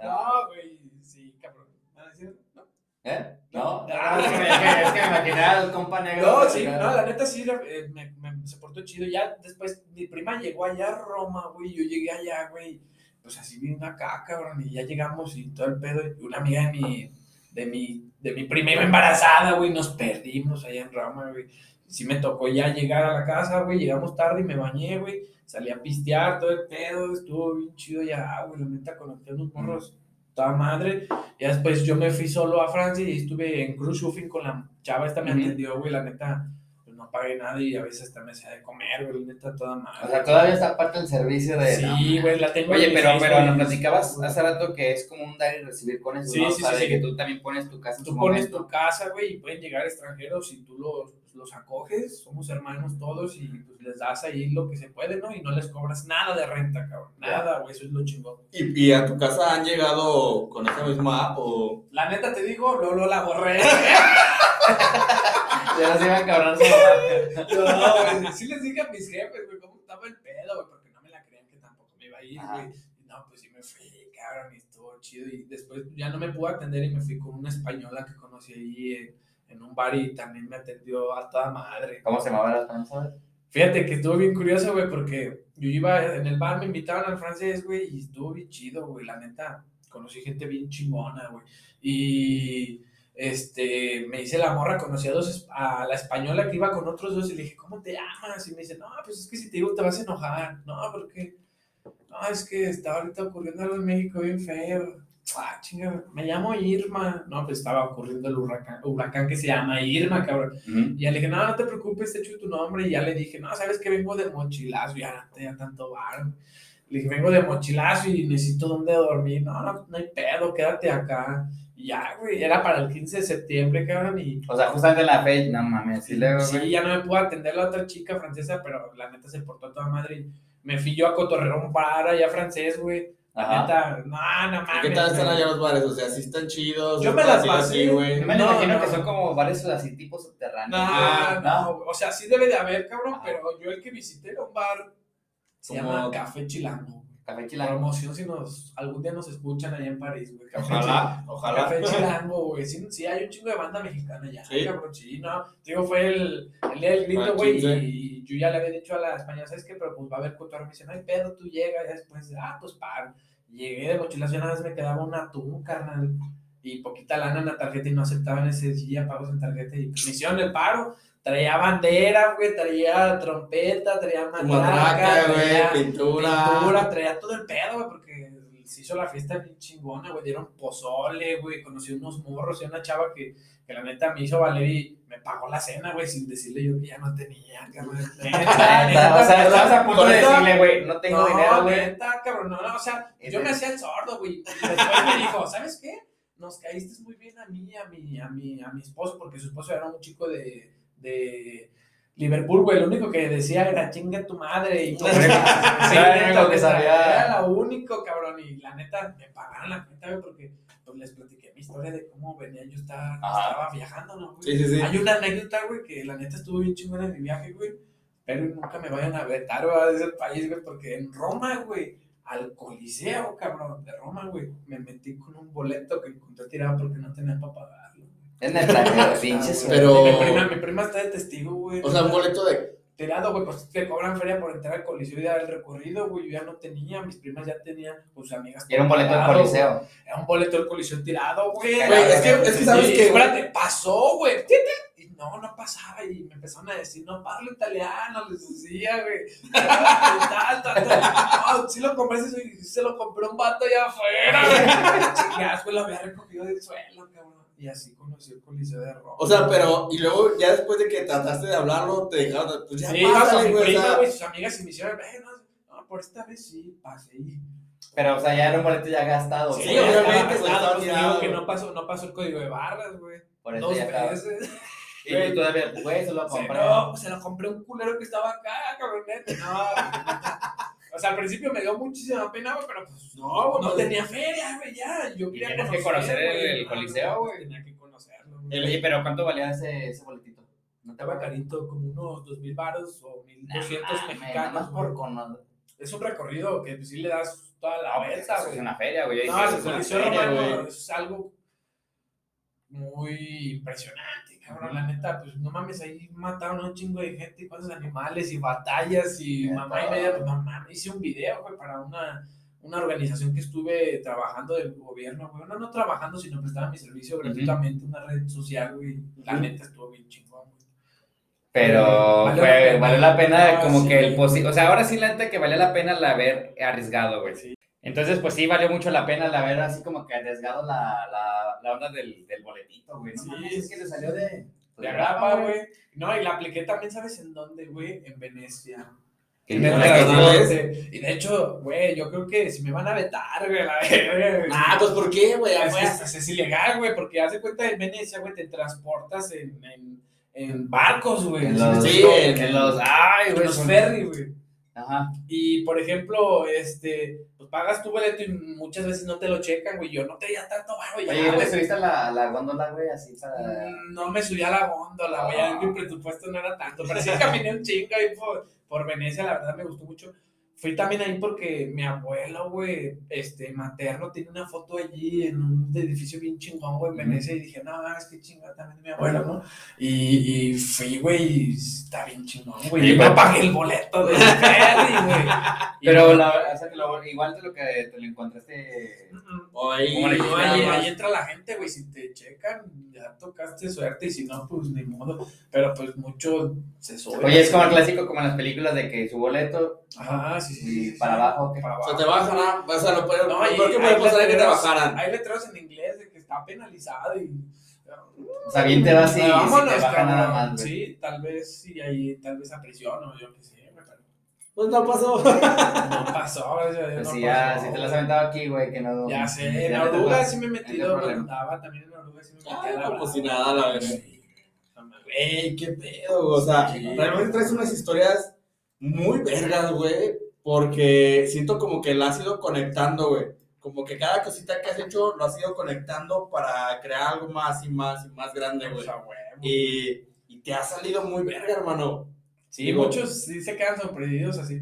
No, güey, sí, cabrón. ¿Van a decir? No. ¿Eh? ¿No? Ah. es, que, me- es que me imaginé al compa negro. No, sí, no, la neta sí, eh, me, me- se portó chido. Ya después, mi prima llegó allá a Roma, güey, yo llegué allá, güey, pues así vine acá, cabrón, y ya llegamos y todo el pedo. Y una amiga de mi, de mi, de mi prima iba embarazada, güey, nos perdimos allá en Roma, güey. Sí me tocó ya llegar a la casa, güey, llegamos tarde y me bañé, güey, salí a pistear, todo el pedo, estuvo bien chido ya, güey, la neta conecté unos morros, toda madre. Ya después yo me fui solo a Francia y estuve en cruise shopping con la chava, esta me Ujú. atendió, güey, la neta, pues no pagué nada y a veces hasta me hacía de comer, güey, la neta, toda madre. O sea, todavía está parte del servicio de. Sí, güey, la tengo Oye, pero, pero nos platicabas hace rato que es como un dar y recibir con eso, Sí, ¿no? sí, o sea, sí, de sí. que tú también pones tu casa en Tú su pones momento. tu casa, güey, y pueden llegar extranjeros y tú los, los acoges, somos hermanos todos y pues les das ahí lo que se puede, ¿no? Y no les cobras nada de renta, cabrón. Nada, güey, eso es lo chingón. ¿Y, y a tu casa han llegado con esa misma app o...? La neta te digo, Lolo la borré. <laughs> Ya se iba a cabrar. No, güey, sí les dije a mis jefes, güey, cómo estaba el pedo, güey, porque no me la creían que tampoco me iba a ir, güey. Y No, pues sí me fui, cabrón, y estuvo chido. Y después ya no me pude atender y me fui con una española que conocí ahí en, en un bar y también me atendió a toda madre. ¿Cómo se llamaba la española? Fíjate que estuvo bien curioso, güey, porque yo iba en el bar, me invitaban al francés, güey, y estuvo bien chido, güey, la neta. Conocí gente bien chingona, güey. Y este, me dice la morra, conocí a, dos, a la española que iba con otros dos y le dije, ¿cómo te llamas? Y me dice, no, pues es que si te digo te vas a enojar. No, porque, no, es que está ahorita ocurriendo algo en México bien feo. Ah, chinga, me llamo Irma. No, pues estaba ocurriendo el huracán, huracán que se llama Irma, cabrón. Y ya le dije, no, no te preocupes, te echo tu nombre. Y ya le dije, no, sabes que vengo de mochilazo, ya no tenía tanto bar. Le dije, vengo de mochilazo y necesito dónde dormir. No, no, no hay pedo, quédate acá. Y ya, güey, era para el 15 de septiembre, cabrón. Y O sea, justamente en la fecha, no mames, sí ya no me pudo atender la otra chica francesa, pero la neta se portó a toda madre. Me fui yo a cotorrear un bar allá francés, güey. La Ajá. neta, no, no mames. ¿Qué tal están allá los bares? O sea, sí están chidos. Yo me las pasé. güey. Yo me No, imagino no. que son como varios así tipos subterráneos. No, no, o sea, sí debe de haber, cabrón, pero yo el que visité era un bar, se Como- llama Café Chilango. Café Chilango. Promoción si nos, algún día nos escuchan allá en París, güey. Café Ojalá, ojalá. Café Chilango, güey. Sí, sí, hay un chingo de banda mexicana allá, Sí. cabrón. Sí, no. Digo, fue el, el día del grito, güey. 15. Y yo ya le había dicho a la española, ¿sabes qué? Pero pues va a haber cotorreo. Me dice, no hay pedo, tú llegas. Y después, ah, pues paro. Llegué de mochilazo y una vez me quedaba un atún, carnal. Y poquita lana en la tarjeta y no aceptaban ese día pagos en tarjeta. Y pues, me hicieron el paro. Traía bandera, güey, traía trompeta, traía matraca, traía güey, pintura. pintura, traía todo el pedo, güey, porque se hizo la fiesta bien chingona, güey, dieron pozole, güey, conocí unos morros y una chava que, que la neta me hizo valer y me pagó la cena, güey, sin decirle yo que ya no tenía, cabrón. <laughs> Neta, neta, o sea, estabas a punto de decirle, güey, no tengo no, dinero, güey. neta, cabrón, no, no, o sea, yo me hacía el sordo, güey. Y después me dijo, ¿sabes qué? Nos caíste muy bien a mí, a mi, a mi, a mi esposo, porque su esposo era un chico de, de Liverpool, güey. Lo único que decía era chinga tu madre. Y <laughs> todo. Sí, Era lo neta, único que sabía. Era lo único, cabrón. Y la neta, me pagaron la cuenta, güey, porque pues, les platiqué mi historia de cómo venía yo estaba, estaba viajando, ¿no, güey? Sí, sí, sí. Hay una anécdota, güey, que la neta estuvo bien chingona en mi viaje, güey. Pero nunca me vayan a vetar, güey, de ese país, güey, porque en Roma, güey, al Coliseo, cabrón, de Roma, güey, me metí con un boleto que encontré tirado porque no tenía para pagarlo. Es neta, <laughs> pinches. Pero- Mi prima, mi prima está de testigo, güey. O sea, un boleto de. Tirado, güey, pues te cobran feria por entrar al Coliseo y dar el recorrido, güey. Yo ya no tenía, mis primas ya tenían, sus amigas. Era un boleto del coliseo. güey. Era un boleto del Coliseo tirado, güey. Güey, es que, es que sabes Sí, que. espérate, pasó, güey. Y no, no pasaba. Y me empezaron a decir, no parlo italiano, les decía, güey. Tal, tal, tal. No, sí lo compré, sí, se lo compré un vato allá afuera, güey. <laughs> Chingadas, güey, lo había recogido del suelo, cabrón. Y así conocí el Coliseo de Roma. O sea, pero. Y luego, ya después de que trataste de hablarlo, te dejaron. Pues ya Sí, pásale, güey. Sus amigas y me hicieron, "Ven, no, no, por esta vez sí, pasé. y- Pero, o sea, ya era un boleto ya gastado. Sí, ya obviamente, gastado, pues, tirado. digo que no pasó, no pasó el código de barras, güey. Por eso Dos ya veces. Y tú todavía, güey, se lo Se, compré. no, se lo compré un culero que estaba acá, cabrón, neta. No, <laughs> o sea, al principio me dio muchísima pena, güey, pero pues no, no tenía feria, güey, ya. Yo quería tienes que conocer el- güey, el no, Coliseo, güey. Tenía que conocerlo, güey. Oye, pero ¿cuánto valía ese, ese boletito? ¿No te Estaba acuerdas? carito, como unos dos mil baros o mil doscientos mexicanos. por conocer. Es un recorrido que pues, sí le das toda la pues, vuelta, güey. es una feria, güey. No, el Coliseo Romano es algo muy impresionante, cabrón. La neta, pues no mames, ahí mataron a un chingo de gente y cosas animales y batallas y mamá y media, pues no mames, hice un video, güey, para una, una organización que estuve trabajando del gobierno, güey. No, no trabajando, sino prestaba mi servicio gratuitamente, una red social, güey. La neta estuvo bien chingón, güey. Pero Valió fue, la pena. valió la pena como sí. que el posi- O sea, ahora sí la neta que valió la pena el haber arriesgado, güey. Sí. Entonces, pues sí, valió mucho la pena el haber así como que arriesgado la, la, la onda del, del boletito, güey. No Sí, mames, es que le salió de... De güey. No, y la apliqué también, ¿sabes en dónde, güey? En Venecia. No costó- restaurante. Y de hecho, güey, yo creo que si me van a vetar, güey, la verga. Ah, pues ¿por qué, güey? es, es- es ilegal, güey, porque haz de cuenta en Venecia, güey, te transportas en, en, en barcos, güey. En los, Sí, en, en- los, ay, güey, los ferry, güey. Ajá. Y, por ejemplo, este, pagas tu boleto y muchas veces no te lo checan, güey. Yo no tenía tanto barro ya, Oye, ¿no te subiste a la, la góndola, güey, así para... Mm, No me subí a la góndola, güey. Ah. Mi presupuesto no era tanto. Pero sí caminé un chingo ahí por, por Venecia, la verdad me gustó mucho. Fui también ahí porque mi abuelo, güey, este, materno, tiene una foto allí en un edificio bien chingón, güey, en. Venecia. Y dije, no, es que chingón también mi abuelo, ¿no? Y, y fui, güey, y está bien chingón, güey. Y no pagué el boleto ferry, güey. <laughs> Pero no- la, o sea, que lo- igual de lo que te lo encontraste... Mm, Oye, ¿Cómo le No, ahí, ahí entra la gente, güey, si te checan, ya tocaste suerte y si no, pues ni modo. Pero pues mucho se sube. Oye, es como el clásico, como en las películas de que su boleto Ajá, sí, y para abajo, ¿qué? Para O sea, abajo. te bajan, o sea, lo peor, No, lo y peor que hay puede pasar que te bajaran. Hay letreros en inglés de que está penalizado y. O sea, bien te vas y, y Vámonos, te baja nada más, güey. Sí, tal vez sí, ahí tal vez a prisión o yo qué sé, güey, Pues no pasó. <laughs> no pasó, gracias a Dios, Pues no sí, ya, pasó, si te las aventado aquí, güey, que no... Ya sé, en no Oruga puedes- sí me he no metido, cuando andaba también en Oruga sí me Ah, no, pues si nada, la verdad. Güey, qué pedo, o sea, Sí. realmente traes unas historias muy vergas, güey, porque siento como que la has ido conectando, güey. Como que cada cosita que has hecho lo has ido conectando para crear algo más y más y más grande, güey. Pues, a huevo. Y, y te ha salido muy verga, hermano. Sí, Digo- muchos sí se quedan sorprendidos así.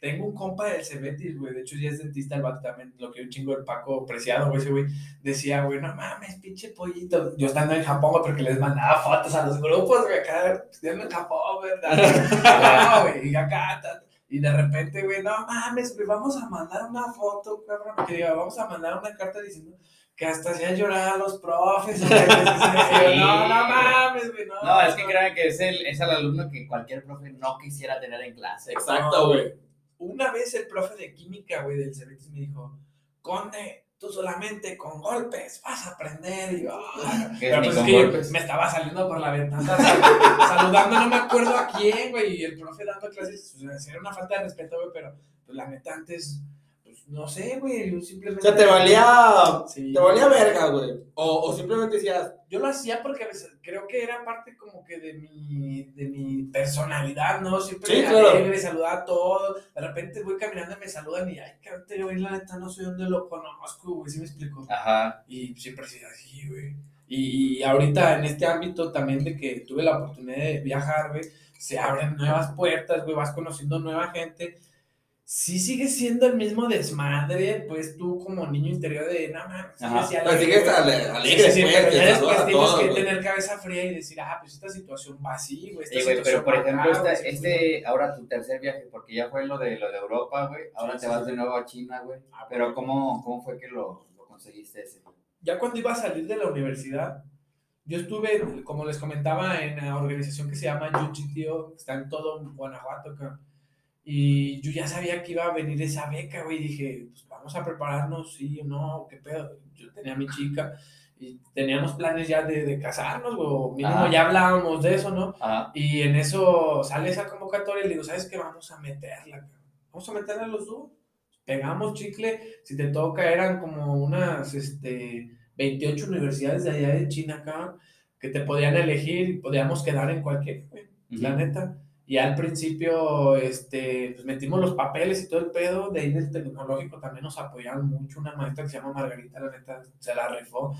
tengo un compa del Cebetis, güey, de hecho ya es dentista el vato también, lo que un chingo el Paco Preciado, güey, ese güey, decía, güey, no mames, pinche pollito, yo estando en Japón, güey, porque les mandaba fotos a los grupos, güey, acá, estudiando en Japón, ¿verdad? <laughs> no, güey, y acá, y de repente, güey, no mames, güey, vamos a mandar una foto, cabrón, que diga, vamos a mandar una carta diciendo que hasta hacían llorar a los profes. <laughs> no, no mames, güey. No, no, es que crean que es el, es el alumno que cualquier profe no quisiera tener en clase. Exacto, güey. Una vez el profe de química, güey, del Cebetis me dijo, Conde, tú solamente con golpes vas a aprender. Y yo, ah". pero pues es que me estaba saliendo por la ventana <laughs> saludando, no me acuerdo a quién, güey, y el profe dando clases, o sea, era una falta de respeto, güey, pero pues la neta antes no sé, güey, yo simplemente... O sea, te valía, te valía verga, güey. O, o, simplemente decías... Yo lo hacía porque creo que era parte como que de mi, de mi personalidad, ¿no? Siempre sí, claro. alegre, saludaba a todos. De repente voy caminando y me saludan y, ay, te güey, la neta, no sé dónde lo conozco, güey, ¿sí me explico? Ajá. Y siempre así, así, güey. Y, y ahorita en este ámbito también de que tuve la oportunidad de viajar, güey, se abren nuevas puertas, güey, vas conociendo nueva gente sí sigue siendo el mismo desmadre, pues tú como niño interior de nada más. Sí, pues sigues alegre, sí, pues, después tienes que tener cabeza fría y decir, ah, pues esta situación va así, güey. Sí, güey, pero por ejemplo, este, ahora tu tercer viaje, porque ya fue lo de lo de Europa, güey, ahora te vas de nuevo a China, güey. Ah, pero ¿cómo, ¿cómo fue que lo, lo conseguiste ese? Ya cuando iba a salir de la universidad, yo estuve, como les comentaba, en una organización que se llama Yuchitio, que está en todo Guanajuato, que y yo ya sabía que iba a venir esa beca, güey. Dije, pues vamos a prepararnos, sí o no, qué pedo. Yo tenía a mi chica y teníamos planes ya de, de casarnos, o mínimo ya hablábamos de eso, ¿no? Y en eso sale esa convocatoria y le digo, ¿sabes qué? Vamos a meterla, vamos a meterla los dos. Pegamos chicle, si te toca, eran como unas este, 28 universidades de allá de China acá que te podían elegir y podíamos quedar en cualquier, la neta. Y al principio, este, pues metimos los papeles y todo el pedo, de ahí del tecnológico también nos apoyaron mucho, una maestra que se llama Margarita, la neta, se la rifó.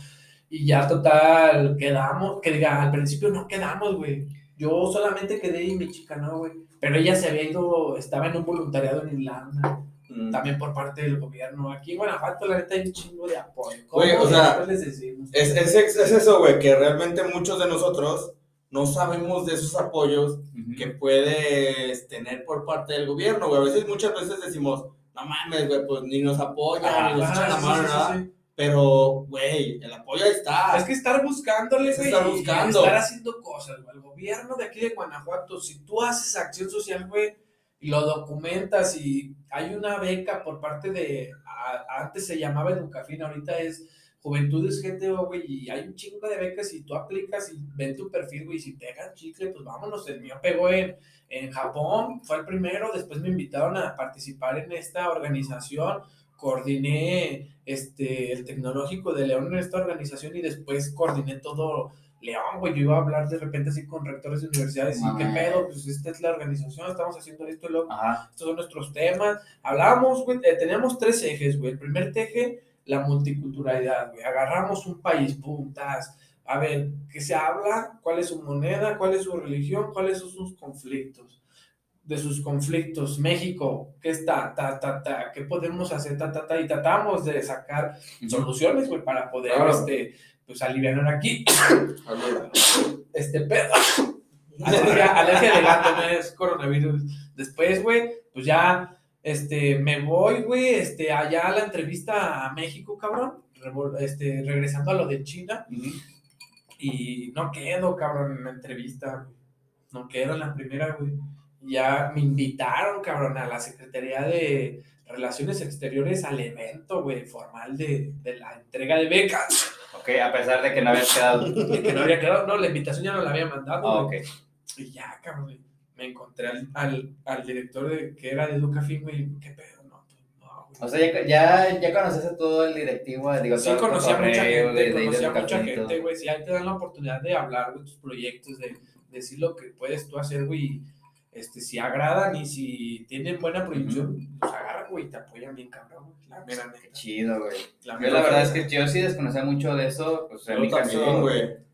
Y ya total, quedamos, que diga, al principio no quedamos, güey. Yo solamente quedé y mi chica no, güey. Pero ella se había ido, estaba en un voluntariado en Irlanda, mm. también por parte del gobierno. Aquí en Guanajuato, la neta, hay un chingo de apoyo. Güey, o sea, es, es, es eso, güey, que realmente muchos de nosotros no sabemos de esos apoyos que puedes tener por parte del gobierno, güey. A veces, muchas veces decimos, no mames, güey, pues ni nos apoyan, ni nos echan la mano, nada. Pero, güey, el apoyo ahí está. Es que estar buscándole, güey. Estar buscando. estar haciendo cosas, güey. El gobierno de aquí de Guanajuato, si tú haces acción social, güey, y lo documentas y hay una beca por parte de, antes se llamaba Educafin, ahorita es Juventud es GTO, güey, y hay un chingo de becas y tú aplicas y ven tu perfil, güey, y si pegas chicle, pues vámonos. El mío pegó en, en Japón, fue el primero, después me invitaron a participar en esta organización, coordiné este, el tecnológico de León en esta organización y después coordiné todo León, güey, yo iba a hablar de repente así con rectores de universidades y qué pedo, pues esta es la organización, estamos haciendo esto y lo, estos son nuestros temas. Hablábamos, güey, eh, teníamos tres ejes, güey. El primer eje la multiculturalidad, güey. Agarramos un país, puntas. A ver, ¿qué se habla? ¿Cuál es su moneda? ¿Cuál es su religión? ¿Cuáles son sus conflictos? De sus conflictos, México, ¿qué está? Ta, ta, ta, ¿Qué podemos hacer? Ta, ta, ta, y tratamos de sacar soluciones, güey, para poder, este, pues, aliviar aquí. <coughs> este pedo. Alergia, alergia de gato, no es coronavirus. Después, güey, pues ya este, me voy, güey, este, allá a la entrevista a México, cabrón, este, regresando a lo de China, y no quedo, cabrón, en la entrevista, no quedo en la primera, güey. Ya me invitaron, cabrón, a la Secretaría de Relaciones Exteriores al evento, güey, formal de, de la entrega de becas. Ok, a pesar de que no había quedado. De que no había quedado, no, la invitación ya no la había mandado. Ah, ok. Y ya, cabrón, me encontré al, al, al director de, que era de Educafin, güey, qué pedo, no, pues, no, güey. O sea, ya, ya, ya conoces a todo el directivo, digo, Sí, conocí a mucha gente, conocí a mucha gente, güey, si ahí te dan la oportunidad de hablar de tus proyectos, de, decir lo que puedes tú hacer, güey, este, si agradan y si tienen buena proyección, pues agarran, güey, y te apoyan bien, cabrón, güey. La mera chido, güey. La yo la verdad es que yo sí desconocía mucho de eso, pues en mi caso, güey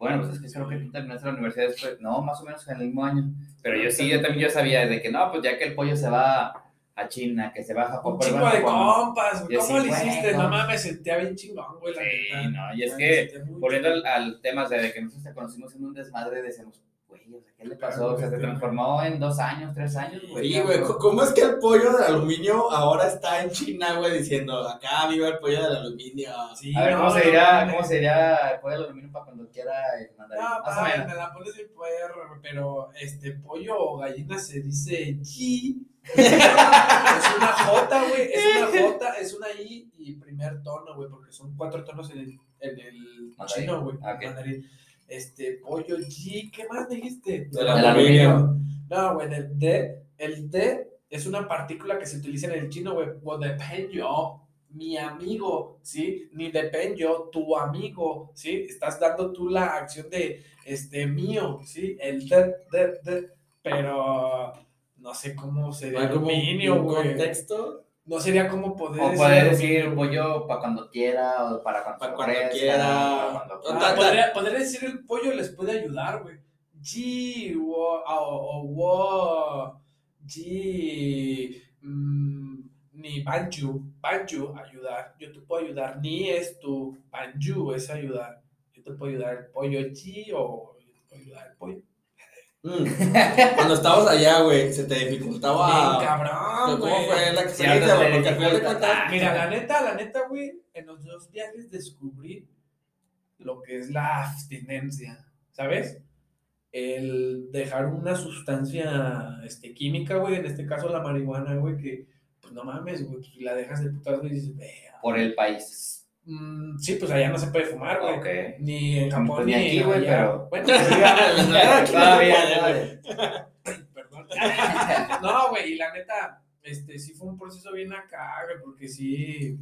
bueno, pues es que creo que tú terminaste la universidad después, no, más o menos en el mismo año. Pero yo sí, yo también yo sabía de que no, pues ya que el pollo se va a a China, que se baja Un chingo de compas, güey. ¿Cómo le hiciste? No mames, sentía bien chingón, güey. Sí, no, y es que, volviendo al tema de que nosotros te conocimos en un desmadre, decimos, güey, o sea, ¿qué le pasó? O sea, se transformó en dos años, tres años, güey. Sí, güey, ¿cómo es que el pollo del aluminio ahora está en China, güey, diciendo, acá viva el pollo del aluminio? Sí, A ver, ¿cómo no, se no dirá, cómo se dirá el pollo de aluminio para cuando quiera el mandarín? No, Más o menos. me la pones bien puerro, pero este pollo o gallina se dice G. <laughs> es una J, güey, es una J, es una I y primer tono, güey, porque son cuatro tonos en el, en el Mandarín. chino, güey. Ah, ok. mandarín. Este, pollo G, ¿qué más dijiste? Del aluminio. No, güey, el D, el D es una partícula que se utiliza en el chino, güey, o depende yo, mi amigo, ¿sí? Ni depende yo, tu amigo, ¿sí? Estás dando tú la acción de, este, mío, ¿sí? El D, D, D, pero no sé cómo ¿No sería un- aluminio, güey. contexto? No sería como poder O poder decir pollo para cuando quiera, o para cuando, Pa' se cuando quiera. para cuando- Ah, ta- ta- podría, podría decir el pollo les puede ayudar, güey. G, o, o, G, mm, ni Banju, Banju, ayudar. Yo te puedo ayudar. Ni es tu, Banju es ayudar. Yo te puedo ayudar el pollo G o yo te puedo ayudar el pollo. Mm. Cuando estábamos allá, güey, se te Bien dificultaba... cabrón, ¿Cómo güey. fue la Sí, experiencia, ahora güey? se Porque al final de dificulta. cuentas... Mira, la neta, la neta, güey, en los dos viajes descubrí lo que es la abstinencia, ¿sabes? El dejar una sustancia este, química, güey, en este caso la marihuana, güey, que, pues no mames, güey, la dejas de putazo y dices, vea. por el país. Mm, sí, pues allá no se puede fumar, güey. Ok. Ni en Japón, Pues ni aquí, güey, pero- Bueno. Perdón. <laughs> No, güey, y la neta, este, sí fue un proceso bien acá, güey, porque sí,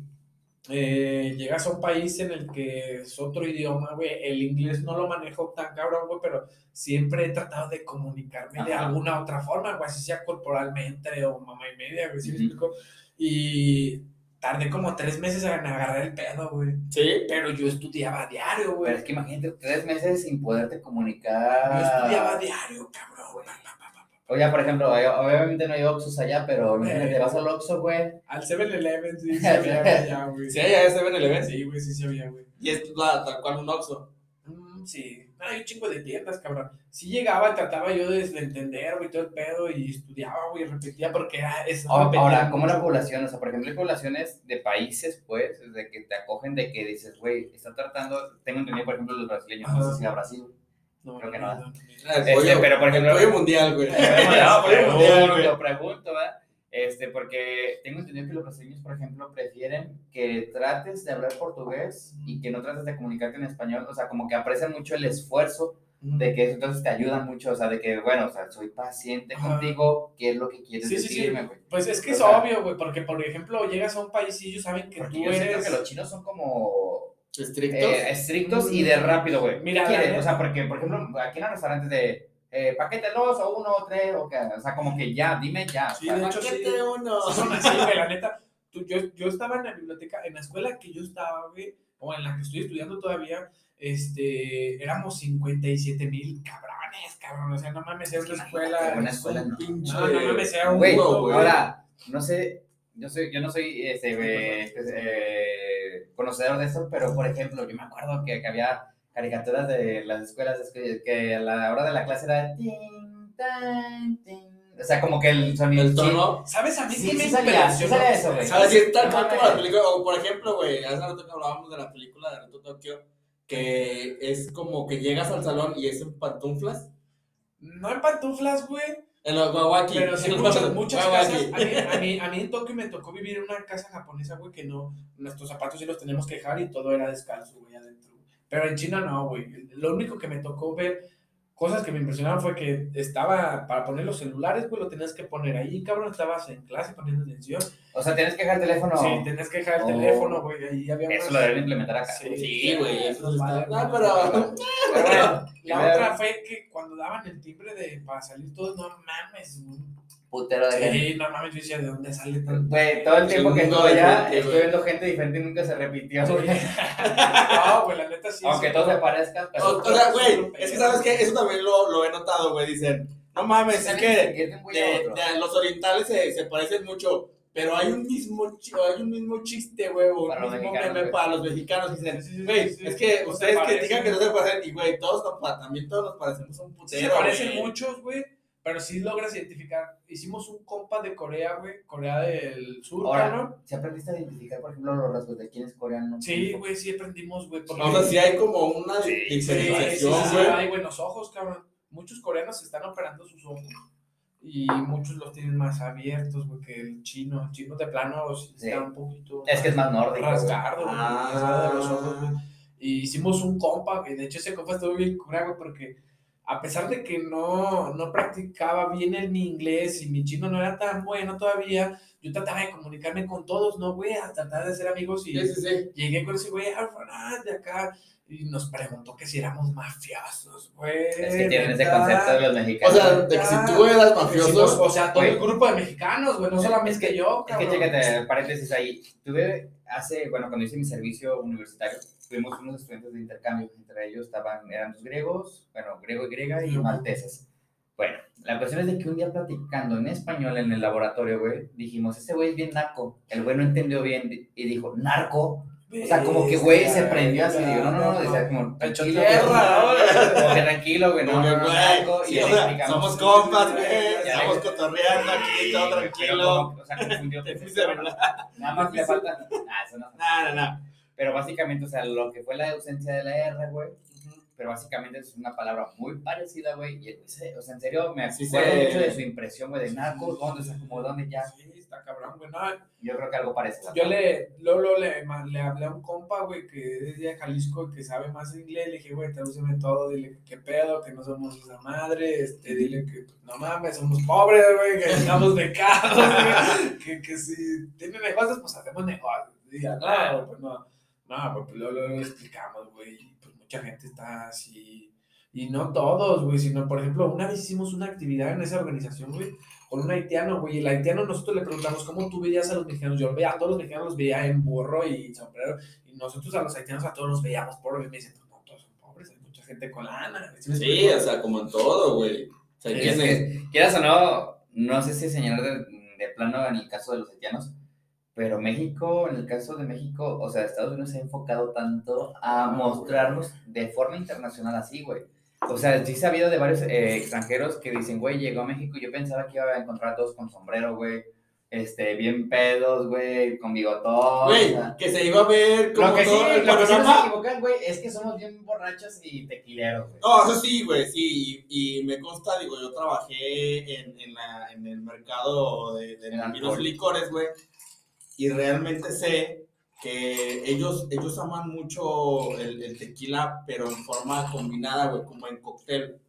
eh, llegas a un país en el que es otro idioma, güey, el inglés no lo manejo tan cabrón, güey, pero siempre he tratado de comunicarme de alguna otra forma, güey, así sea corporalmente o mamá y media, güey, ¿sí me explico? Y tardé como tres meses en agarrar el pedo, güey, Sí, pero yo estudiaba a diario, güey. Pero es que imagínate tres meses sin poderte comunicar. Yo estudiaba a diario, cabrón, güey. O ya, por ejemplo, hay- obviamente no hay Oxxos allá, pero imagínate, Eh. vas al Oxxo, güey. Al 7-Eleven sí se <laughs> había allá, güey. sí, allá se ven el evento. Sí, güey, sí se había, güey. Y es tal cual un Oxxo. Mm, sí. Hay un chingo de tiendas, cabrón. Sí llegaba, trataba yo de, de entender, güey, todo el pedo y estudiaba, güey, repetía porque era eso. Ahora, ahora, ¿cómo la población? O sea, por ejemplo, hay poblaciones de países, pues, de que te acogen, de que dices, güey, está tratando, tengo entendido, por ejemplo, los brasileños, no sé si a Brasil. No, creo que no, no. no, no. El Este, pero, por ejemplo- El pollo mundial, güey. <laughs> No, pollo <laughs> mundial, güey. pregunto, pregunto, ¿verdad? Este, porque tengo entendido que los brasileños, por ejemplo, prefieren que trates de hablar portugués y que no trates de comunicarte en español, o sea, como que aprecian mucho el esfuerzo de que eso entonces te ayuda mucho, o sea, de que, bueno, o sea, soy paciente Ajá. contigo, ¿qué es lo que quieres Sí, sí, sí. decirme, güey? Pues es que es O sea- obvio, güey, porque por ejemplo llegas a un país y ellos saben que Porque tú yo siento eres. que los chinos son como Estrictos. eh, estrictos y de rápido, güey. Mira, ¿Qué O sea, porque, por ejemplo, aquí en los restaurantes de eh, paquete dos o uno o tres, o, que, o sea, como que ya, dime ya. Sí, de hecho, sí. Paquete uno. Sí, son así, güey, la neta. Tú- yo, yo estaba en la biblioteca, en la escuela que yo estaba, güey, o en la que estoy estudiando todavía, este, éramos 57 mil cabrones, cabrón. O sea, no mames, era una escuela. una escuela no. Pinche. No, no mames, era un Güey, güey. ahora, no sé, yo, soy, yo no soy este, eh, conocedor de eso, pero por ejemplo, yo me acuerdo que, que había caricaturas de las escuelas es que, que a la hora de la clase era tin, tan, tin. O sea, como que el sonido. El tono. ¿Sabes? A mí sí, Sí, me salía, sí impresionó. salía eso, güey. ¿Sabes? Sí, tal cual como la película. O por ejemplo, güey, hace rato que hablábamos de la película de Naruto Tokio, que es como que llegas al salón y es en pantuflas. No en pantuflas, güey. En los guawaki. Pero sí, En muchas, <laughs> muchas casas. A mí, a, mí, a mí en Tokio me tocó vivir en una casa japonesa, güey, que no. Nuestros zapatos sí los teníamos que dejar y todo era descalzo, güey, adentro. Pero en China no, güey. Lo único que me tocó ver, cosas que me impresionaban fue que estaba para poner los celulares, güey, lo tenías que poner ahí, cabrón. Estabas en clase poniendo atención. O sea, tienes que dejar el teléfono. Sí, tenías que dejar el Oh. teléfono, güey. Ahí había Eso lo deben implementar acá. Sí, Sí, güey, eso nos está- No, pero- Pero bueno, la otra fue que cuando daban el timbre de para salir todos, no mames, güey. Putero de gente. Sí, no mames, yo decía, ¿de dónde sale tanto? Güey, todo el tiempo que estuve de allá, estuve viendo gente diferente y nunca se repitió. <laughs> No, güey, la neta sí. Aunque sí, todos se parezcan, pero. O, o sea, güey, es que sabes que eso también lo, lo he notado, güey. Dicen, No mames, es que los orientales se, se parecen mucho. Pero hay un mismo, hay un mismo chiste, güey, para, un mismo meme para los mexicanos. Dicen, güey, es que ustedes critican que no se parecen, y güey, todos también todos nos parecemos un putero. Se parecen muchos, güey, pero sí logras identificar. Hicimos un compa de Corea, güey, Corea del Sur, Ahora, ¿no? ¿Se aprendiste a identificar, por ejemplo, los rasgos de quién es coreano? Sí, güey, sí aprendimos, güey. O sea, sí hay como una diferenciación, güey. Sí, sí, hay buenos ojos, cabrón. Muchos coreanos están operando sus ojos y muchos los tienen más abiertos, güey, que el chino. El chino de plano está un poquito. Es que es más nórdico. Rasgado, ah. de los ojos, güey. Y hicimos un compa, güey. De hecho, ese compa estuvo bien cura, güey, porque a pesar de que no, no practicaba bien el mi inglés y mi chino no era tan bueno todavía, yo trataba de comunicarme con todos, ¿no, güey? A tratar de ser amigos y llegué con ese güey, ah, de acá y nos preguntó que si éramos mafiosos, güey. Es que tienen ese concepto de los mexicanos. O sea, de que si tú eras mafioso. o sea, todo el grupo de mexicanos, güey, no solamente que yo. Es que chécate, paréntesis ahí. Tuve hace, bueno, cuando hice mi servicio universitario, tuvimos unos estudiantes de intercambio. Entre ellos estaban, eran los griegos, bueno, griego y griega y malteses. Bueno, la cuestión es de que un día platicando en español en el laboratorio, güey, dijimos, ese güey es bien narco. El güey no entendió bien y dijo, narco o sea, como que, güey, se prendió así. Digo, no, no, no, decía como, tranquilo. Como que tranquilo, güey, no, no, y Somos compas, güey, estamos cotorreando aquí, todo tranquilo. O sea, confundió. <laughs> Nada más le falta. Ah, eso no. No, no, no. Pero básicamente, o sea, lo que fue la ausencia de la R, güey, pero básicamente es una palabra muy parecida, güey. Y o sea, en serio, me acuerdo mucho de su impresión, güey, de narco, dónde se acomodó, dónde ya. Está cabrón, güey. No, yo creo que algo parece. Yo le, luego, le, le hablé a un compa, güey, que es de Jalisco, que sabe más inglés. Le dije, güey, tradúceme todo, dile que qué pedo, que no somos esa madre, este, dile que pues, no mames, somos pobres, güey, que estamos becados, güey, que, que si tienen negocios, pues hacemos negocios. Diga, no, pues no, no, pues luego lo explicamos, güey mucha gente está así. Y no todos, güey, sino, por ejemplo, una vez hicimos una actividad en esa organización, güey, con un haitiano, güey, el haitiano nosotros le preguntamos cómo tú veías a los mexicanos. Yo veía a todos los mexicanos, los veía en burro y sombrero, y nosotros a los haitianos a todos los veíamos pobres. Y me dicen, no, todos son pobres, hay mucha gente con lana. Sí, o sea, como en todo, güey. O sea, quieras o no, no sé si señalar de, de plano en el caso de los haitianos, pero México, en el caso de México, o sea, Estados Unidos se ha enfocado tanto a ah, mostrarnos de forma internacional así, güey. O sea, sí he sabido de varios eh, extranjeros que dicen, güey, llegó a México y yo pensaba que iba a encontrar a todos con sombrero, güey. Este, bien pedos, güey, con bigotón. Güey, que se iba a ver como lo que todo sí, lo que sí se equivocan, güey, es que somos bien borrachos y tequileros, güey. No, eso sí, güey, sí. Y, me consta, digo, yo trabajé en, en, la, en el mercado de, de los licores, güey y realmente sé que ellos, ellos aman mucho el, tequila, pero en forma combinada, güey, como en cóctel.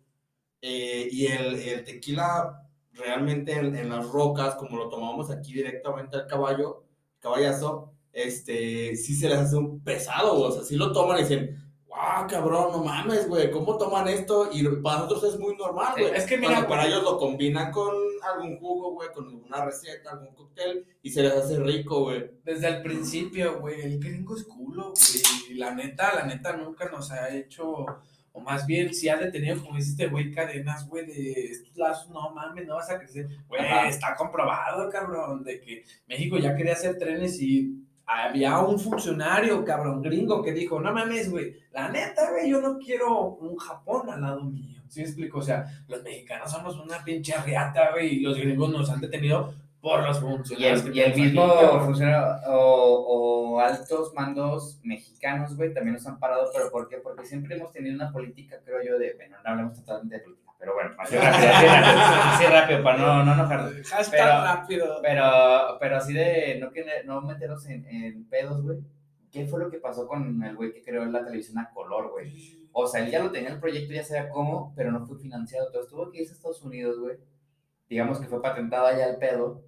Eh, y el, tequila realmente en, las rocas, como lo tomamos aquí directamente al caballo, caballazo, este, sí se les hace un pesado, o sea, sí lo toman y dicen, ah, cabrón, no mames, güey, ¿cómo toman esto? Y para nosotros es muy normal, güey. Es que mira, para ellos lo combinan con algún jugo, güey, con alguna receta, algún cóctel, y se les hace rico, güey. Desde el principio, güey, el gringo es culo, güey. La neta, la neta nunca nos ha hecho, o más bien, si ha detenido, como dijiste, güey, cadenas, güey, de estos lazos, no mames, no vas a crecer. Güey, está comprobado, cabrón, de que México ya quería hacer trenes y había un funcionario, cabrón, gringo, que dijo, no mames, güey, la neta, güey, yo no quiero un Japón al lado mío. ¿Sí me explico? O sea, los mexicanos somos una pinche riata, güey, y los gringos nos han detenido por los funcionarios. Y el, mismo funcionario o, altos mandos mexicanos, güey, también nos han parado, pero ¿por qué? Porque siempre hemos tenido una política, creo yo, de, bueno, no hablamos totalmente de política pero bueno, así rápido, así rápido, para no, no enojarnos. <laughs> Pero, rápido. Pero, pero así de no, no meternos en, en pedos, güey. ¿Qué fue lo que pasó con el güey que creó la televisión a color, güey? O sea, él ya lo tenía el proyecto, ya sabía cómo, pero no fue financiado. Todo estuvo aquí en Estados Unidos, güey. Digamos que fue patentado allá el pedo.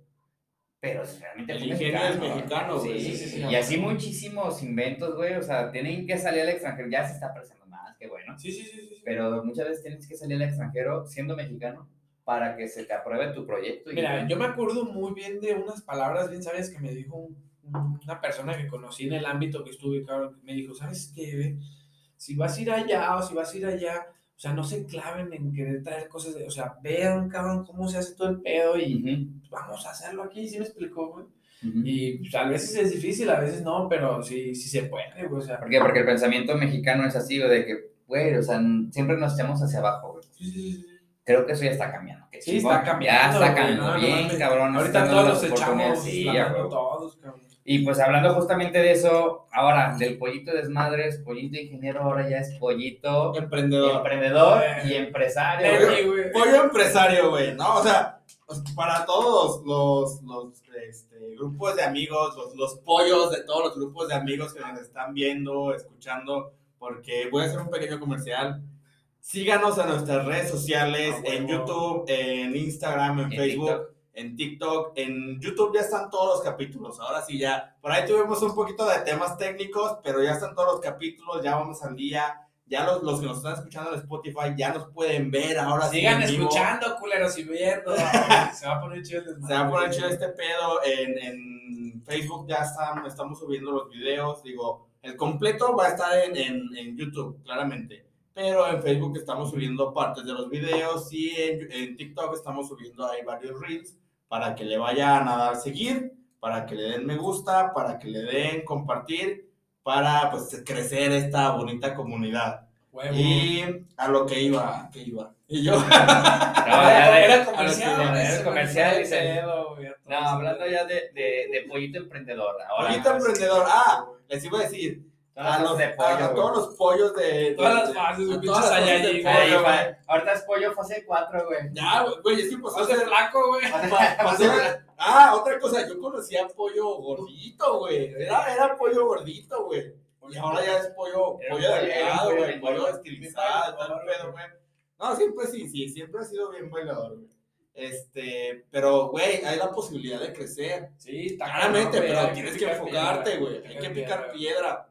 Pero realmente el ingenio es mexicano, güey. Sí, sí, sí, y así muchísimos inventos, güey. O sea, tienen que salir al extranjero. Ya se está presentando qué bueno. Sí, sí, sí, Pero muchas veces tienes que salir al extranjero siendo mexicano para que se te apruebe tu proyecto. Mira, yo me acuerdo muy bien de unas palabras bien sabias que me dijo una persona que conocí en el ámbito que estuve, claro, me dijo, ¿sabes qué? Si vas a ir allá o si vas a ir allá, o sea, no se claven en querer traer cosas, de, o sea, vean, cabrón, cómo se hace todo el pedo y vamos a hacerlo aquí, ¿sí me explicó, güey? Y pues, a veces es difícil, a veces no, pero sí, sí se puede, güey. O sea. ¿Por qué? Porque el pensamiento mexicano es así, de que, güey, o sea, siempre nos echamos hacia abajo, güey. Sí, sí, sí. Creo que eso ya está cambiando. sí, está cambiando. Ya está cambiando bien, cabrón. Ahorita todos echamos, sí, ya, todos, cabrón. Y pues hablando justamente de eso, ahora del pollito desmadres, pollito ingeniero, ahora ya es pollito emprendedor, emprendedor y empresario. pollo empresario, güey, ¿no? O sea, pues, para todos los, los este, grupos de amigos, los, los, pollos de todos los grupos de amigos que nos están viendo, escuchando, porque voy a hacer un pequeño comercial. Síganos en nuestras redes sociales, ah, en YouTube, en Instagram, en, Facebook, en TikTok. En YouTube ya están todos los capítulos. Ahora sí, ya. Por ahí tuvimos un poquito de temas técnicos, pero ya están todos los capítulos, ya vamos al día ya los, los, que nos están escuchando en Spotify ya nos pueden ver ahora Sigan escuchando, culeros, y viendo. <laughs> Se va a poner chido este Se va a poner chido este pedo. En, en Facebook ya están, estamos subiendo los videos. Digo, el completo va a estar en, en, en, YouTube, claramente. Pero en Facebook estamos subiendo partes de los videos y en, en TikTok estamos subiendo ahí varios reels para que le vayan a dar seguir, para que le den me gusta, para que le den compartir para pues crecer esta bonita comunidad. Y a lo que iba, que iba. Y yo. <laughs> No, ya era comercial. Era comercial, No, hablando ya de, de, de pollito emprendedor. pollito emprendedor. Ah, les iba a decir. A, los, de pollo, a, todos los pollos de. Todas las fases, güey. Allí, güey. Ahorita es pollo fase 4, güey. Ya, güey, es que pues. Fase flaco, güey. Ah, otra cosa, yo conocía pollo gordito, güey. Era, era pollo gordito, güey. Y ahora ya es pollo, pollo delgado, güey. Pollo estilizado, tal pedo, güey. No, siempre sí, sí, siempre ha sido bien bailador, güey. Este, pero, güey, hay la posibilidad de crecer. Sí, está Claramente, pero tienes que enfocarte, güey. Hay que picar piedra.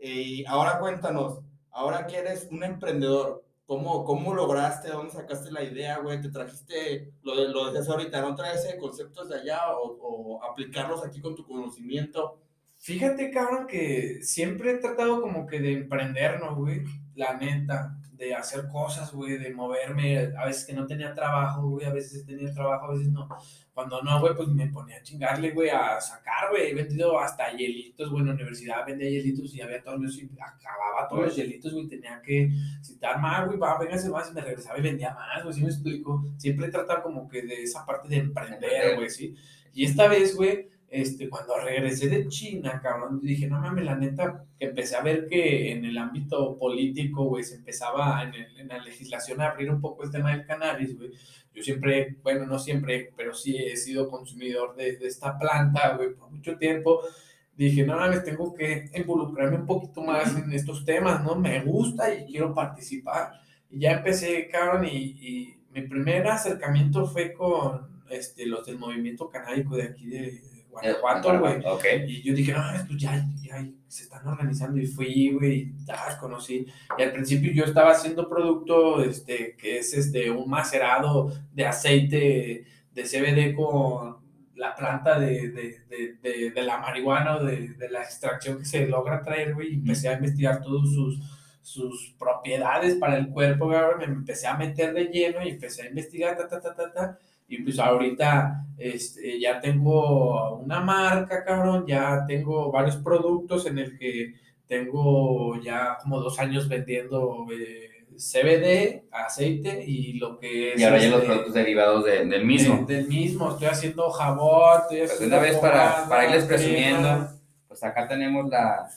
Y ahora cuéntanos, ahora que eres un emprendedor, ¿cómo, cómo lograste, dónde sacaste la idea, güey? ¿Te trajiste, lo, de, lo decías ahorita, no traes conceptos de allá o, o aplicarlos aquí con tu conocimiento? Fíjate, cabrón, que siempre he tratado como que de emprendernos, güey, la neta, de hacer cosas, güey, de moverme, a veces que no tenía trabajo, güey, a veces tenía trabajo, a veces no. Cuando no, güey, pues me ponía a chingarle, güey, a sacar, güey, he vendido hasta hielitos, güey, en la universidad vendía hielitos y había todos los, acababa todos los hielitos, güey, tenía que citar más, güey, va, véngase más, y me regresaba y vendía más, güey, ¿sí me explico? Siempre he tratado como que de esa parte de emprender, güey, ¿sí? Y esta vez, güey, este, cuando regresé de China, cabrón, dije, no mames, la neta, empecé a ver que en el ámbito político, güey, se empezaba en, en, la legislación a abrir un poco el tema del cannabis, güey. Yo siempre, bueno, no siempre, pero sí he sido consumidor de, de esta planta, güey, por mucho tiempo. Dije, no mames, tengo que involucrarme un poquito más en estos temas, ¿no? Me gusta y quiero participar. Y ya empecé, cabrón, y, y mi primer acercamiento fue con este, los del movimiento canábico de aquí de, Guanajuato, güey. Y yo dije, no, pues ya, ya se están organizando y fui, güey, ya conocí. Y al principio yo estaba haciendo producto, este, que es este, un macerado de aceite de CBD con la planta de, de, de, de la marihuana de, la extracción que se logra traer, güey. Y empecé a investigar todos sus, sus propiedades para el cuerpo, güey. Me empecé a meter de lleno y empecé a investigar, ta, ta, ta, ta, ta y pues ahorita este, ya tengo una marca, cabrón, ya tengo varios productos en el que tengo ya como dos años vendiendo eh, CBD, aceite y lo que es... Y ahora ya los este, productos derivados del mismo. del mismo, estoy haciendo jabón, estoy pues una vez para, para irles presumiendo, pues acá tenemos la,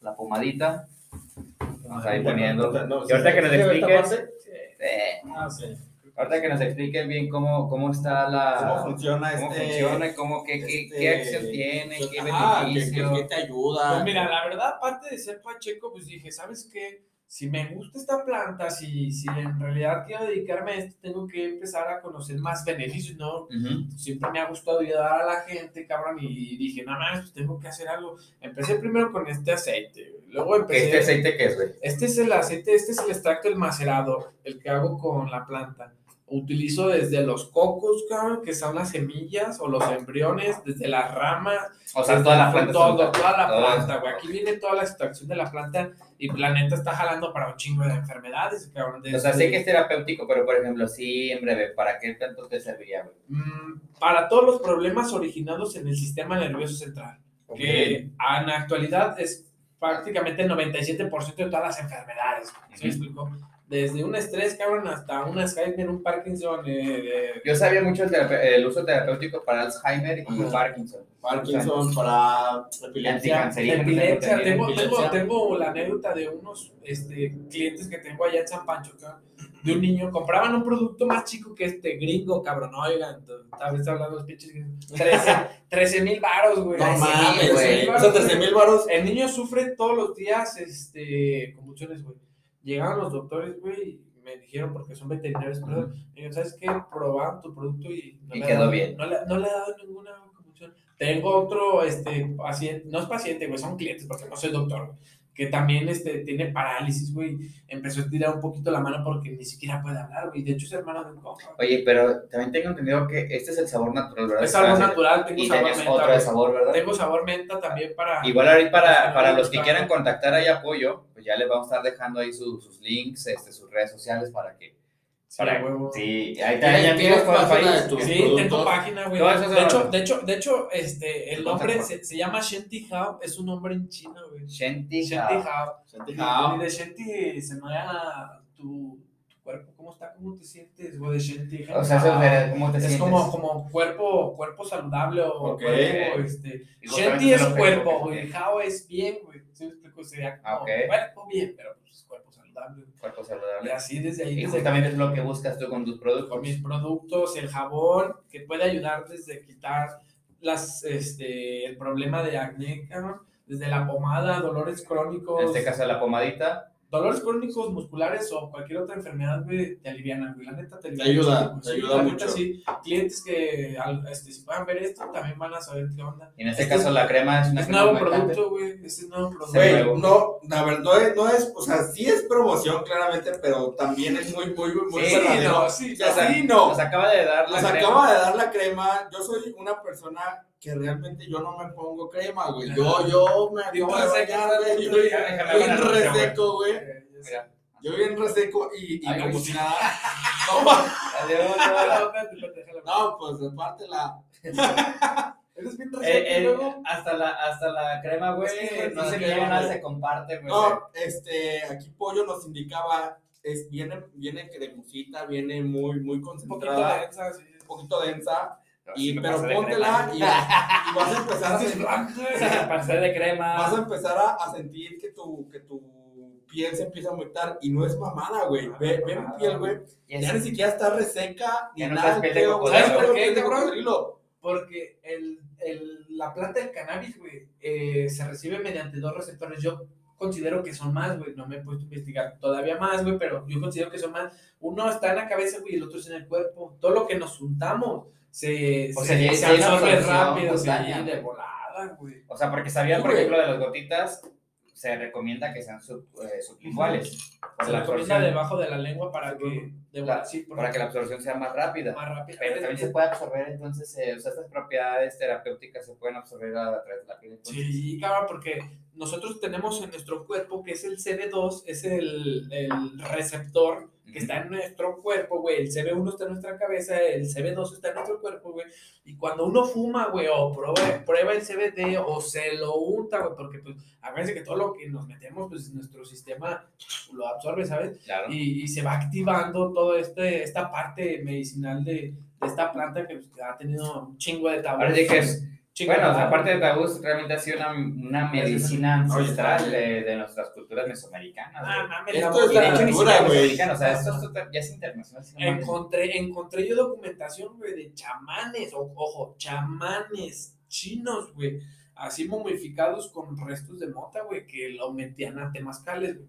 la pomadita. Vamos a ir poniendo. y ahorita que nos expliques... Ah, sí. Ahorita que nos expliquen bien cómo, cómo está la... Cómo funciona cómo este... funciona, cómo, qué, qué, qué este, acción tiene, qué beneficio. Qué, te ayuda. Pues mira, la verdad, aparte de ser pacheco, pues dije, ¿sabes qué? Si me gusta esta planta, si, si en realidad quiero dedicarme a esto, tengo que empezar a conocer más beneficios, ¿no? Siempre me ha gustado ayudar a la gente, cabrón, y dije, no, no, pues tengo que hacer algo. Empecé primero con este aceite, luego empecé... ¿Este aceite qué es, güey? Este es el aceite, este es el extracto del macerado, el que hago con la planta utilizo desde los cocos, cabrón, que son las semillas o los embriones, desde las ramas. O sea, toda la planta. Todo, toda la planta, güey. Aquí viene toda la extracción de la planta y la neta está jalando para un chingo de enfermedades, cabrón. o sea, sé que es terapéutico, pero por ejemplo, sí, en breve, ¿para qué tanto te serviría, güey? Mm, para todos los problemas originados en el sistema nervioso central. Que en la actualidad es prácticamente el 97% de todas las enfermedades. ¿Sí me explico? Desde un estrés, cabrón, hasta un Alzheimer, un Parkinson. Eh, Yo sabía mucho el, uso terapéutico para Alzheimer y Parkinson. Parkinson, para epilepsia. Epilepsia. Tengo, tengo, tengo, la anécdota de unos este, clientes que tengo allá en San Pancho, cabrón, de un niño, compraban un producto más chico que este gringo, cabrón, oigan, tal vez hablando los pinches 13 mil varos, güey. No mames, güey. O sea, 13 mil varos. El niño sufre todos los días, este, convulsiones, güey llegaron los doctores, güey, y me dijeron, porque son veterinarios, perdón, y ¿sabes qué? Probaron tu producto y no, le, quedó bien. No, le, no le ha dado ninguna. Tengo otro este, paciente, no es paciente, güey, son clientes, porque no soy doctor, güey que también este, tiene parálisis, güey, empezó a tirar un poquito la mano porque ni siquiera puede hablar, güey. De hecho, es hermano de un compa. Oye, pero también tengo entendido que este es el sabor natural, ¿verdad? Es sabor natural, tengo sabor menta. otro de sabor, ¿verdad? Tengo sabor menta también para... Igual ahorita para, para los que quieran contactar ahí apoyo, pues ya les vamos a estar dejando ahí sus links, este, sus redes sociales para que para, huevo. Sí, ahí también ¿Tienes página de Sí, tengo página, güey. De hecho, de hecho, de hecho, este, el nombre se, se, llama Shanti Hao, es un nombre en chino, güey. Shanti Hao. Shanti Hao. Y de Shanti se me da tu, cuerpo, ¿cómo está? ¿Cómo te sientes, güey? De Shanti Hao. O sea, ¿cómo te sientes? Es como, como cuerpo, cuerpo saludable o cuerpo, este. Shanti es cuerpo, güey. Hao es bien, güey. ¿Sí me explico? Sería como cuerpo bien, pero pues cuerpo saludable. Cuerpo saludable. Y así desde ahí. Y justamente es lo que buscas tú con tus productos. Con mis productos, el jabón, que puede ayudar desde quitar las, este, el problema de acné, desde la pomada, dolores crónicos. En este caso, la pomadita dolores crónicos musculares o cualquier otra enfermedad, güey, te alivian, güey. La neta te, te ayuda, te ayuda mucho. sí, clientes que este, si puedan ver esto también van a saber qué onda. Y en este, caso la crema es una es nuevo producto, güey. Este es nuevo producto. Güey, no, la verdad no es, no es, o sea, sí es promoción claramente, pero también es muy, muy, muy sí, no, sí, o sea, sí, no. Nos acaba de dar la nos crema. acaba de dar la crema. Yo soy una persona que realmente yo no me pongo crema, güey. Yo, yo me bañar, güey. Yo bien reseco, güey. Mira. Yo bien reseco y, y como si nada. <laughs> No, pues aparte la. <laughs> Eres bien reseco, eh, eh, hasta, la, hasta la crema, güey. no se lleva nada, se comparte, güey. No, este, aquí Pollo nos indicaba, es, viene, viene cremosita, viene muy, muy concentrada. Un poquito densa, sí. Un poquito densa y, pero póntela y, y, vas a empezar a <laughs> sentir, de crema. Vas a empezar a, a, sentir que tu, que tu piel se empieza a aumentar y no es mamada, güey. Ve, ve mi piel, güey. Ya ni siquiera está reseca ni nada. ¿Sabes por qué, cabrón? Porque el, el, la planta del cannabis, güey, eh, se recibe mediante dos receptores. Yo considero que son más, güey. No me he puesto a investigar todavía más, güey, pero yo considero que son más. Uno está en la cabeza, güey, y el otro es en el cuerpo. Todo lo que nos juntamos se, o se, se, se absorbe rápido, se de volada, güey. O sea, porque sabían, por ejemplo, de las gotitas, se recomienda que sean sub, eh, sublinguales. Se recomienda debajo de la lengua para que, la, sí, para que la absorción sea más rápida. Más rápida. Pero también se puede absorber, entonces, eh, o sea, estas propiedades terapéuticas se pueden absorber a, través de la piel. Sí, cabrón, porque nosotros tenemos en nuestro cuerpo, que es el CB2, es el, el receptor que está en nuestro cuerpo, güey. El CB1 está en nuestra cabeza, el CB2 está en nuestro cuerpo, güey. Y cuando uno fuma, güey, o prueba, prueba el CBD o se lo unta, güey, porque pues acuérdense que todo lo que nos metemos, pues nuestro sistema lo absorbe, ¿sabes? Claro. Y, y se va activando toda este, esta parte medicinal de, de esta planta que, pues, ha tenido un chingo de tabú. Parece que es bueno, aparte de tabú, realmente ha sido una, una medicina ancestral de, de, nuestras culturas mesoamericanas. Ah, mames, esto es la cultura, güey. O sea, esto, esto, ya es internacional. encontré, encontré yo documentación, güey, de chamanes, o, ojo, chamanes chinos, güey, así momificados con restos de mota, güey, que lo metían a temazcales, güey.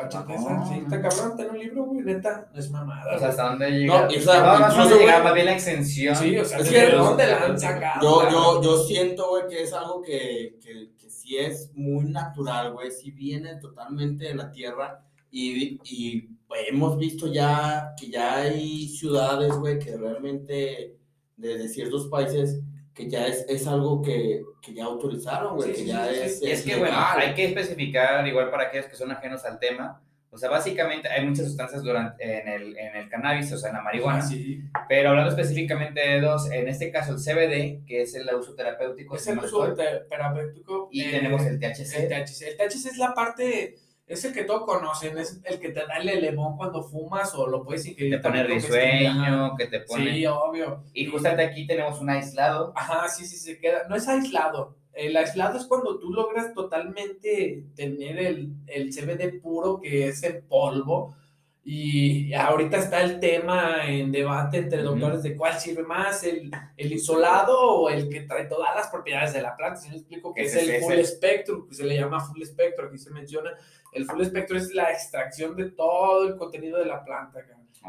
Guachate esa, sí, está cabrón, está en un libro, güey, neta, no es mamada. O sea, ¿hasta dónde llega? No, o sea, no, no, no llega, más bien la extensión. Sí, o sea, es que, ¿dónde la han sacado? Yo, yo, yo siento, güey, que es algo que, que, que sí es muy natural, güey, sí viene totalmente de la tierra y, y hemos visto ya que ya hay ciudades, güey, que realmente desde ciertos países que ya es, es algo que, que ya autorizaron, güey, que ya es, es, que, bueno, hay que especificar, igual para aquellos que son ajenos al tema, o sea, básicamente hay muchas sustancias durante, en, el, en el cannabis, o sea, en la marihuana. Sí. Pero hablando específicamente de dos, en este caso el CBD, que es el uso terapéutico. Es el uso terapéutico. Y eh, tenemos el THC. El THC. El THC es la parte es el que todos conocen, es el que te da el elemón cuando fumas o lo puedes ingerir. Te pone risueño, que te pone... Sí, obvio. Y justamente aquí tenemos un aislado. Ajá, sí, sí, se queda. No es aislado. El aislado es cuando tú logras totalmente tener el, el CBD puro, que es el polvo, y ahorita está el tema en debate entre doctores de cuál sirve más, el, el, isolado o el que trae todas las propiedades de la planta. Si me explico que es, el full spectrum, que se le llama full spectrum, aquí se menciona. El full spectrum es la extracción de todo el contenido de la planta.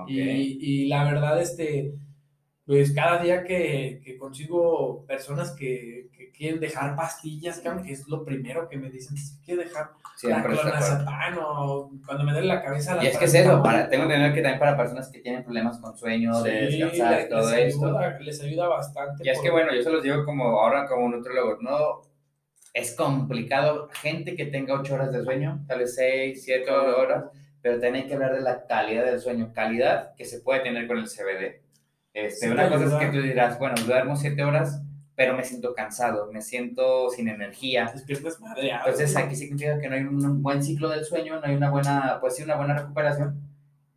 Y, y, la verdad, este, pues cada día que, que consigo personas que, que, quieren dejar pastillas, que es lo primero que me dicen, quiero dejar la clonazepam o cuando me duele la cabeza. La y es que es eso, para, tengo que entender que también para personas que tienen problemas con sueño, de descansar y todo les esto. Ayuda, les ayuda bastante. Y es que bueno, yo se los digo como ahora como nutrólogo, no es complicado, gente que tenga 8 horas de sueño, tal vez 6, 7 horas, pero también hay que hablar de la calidad del sueño, calidad que se puede tener con el CBD. Este, una cosa es que tú dirás, bueno, duermo 7 horas, pero me siento cansado, me siento sin energía. Entonces aquí significa que no hay un buen ciclo del sueño, no hay una buena, pues sí, una buena recuperación.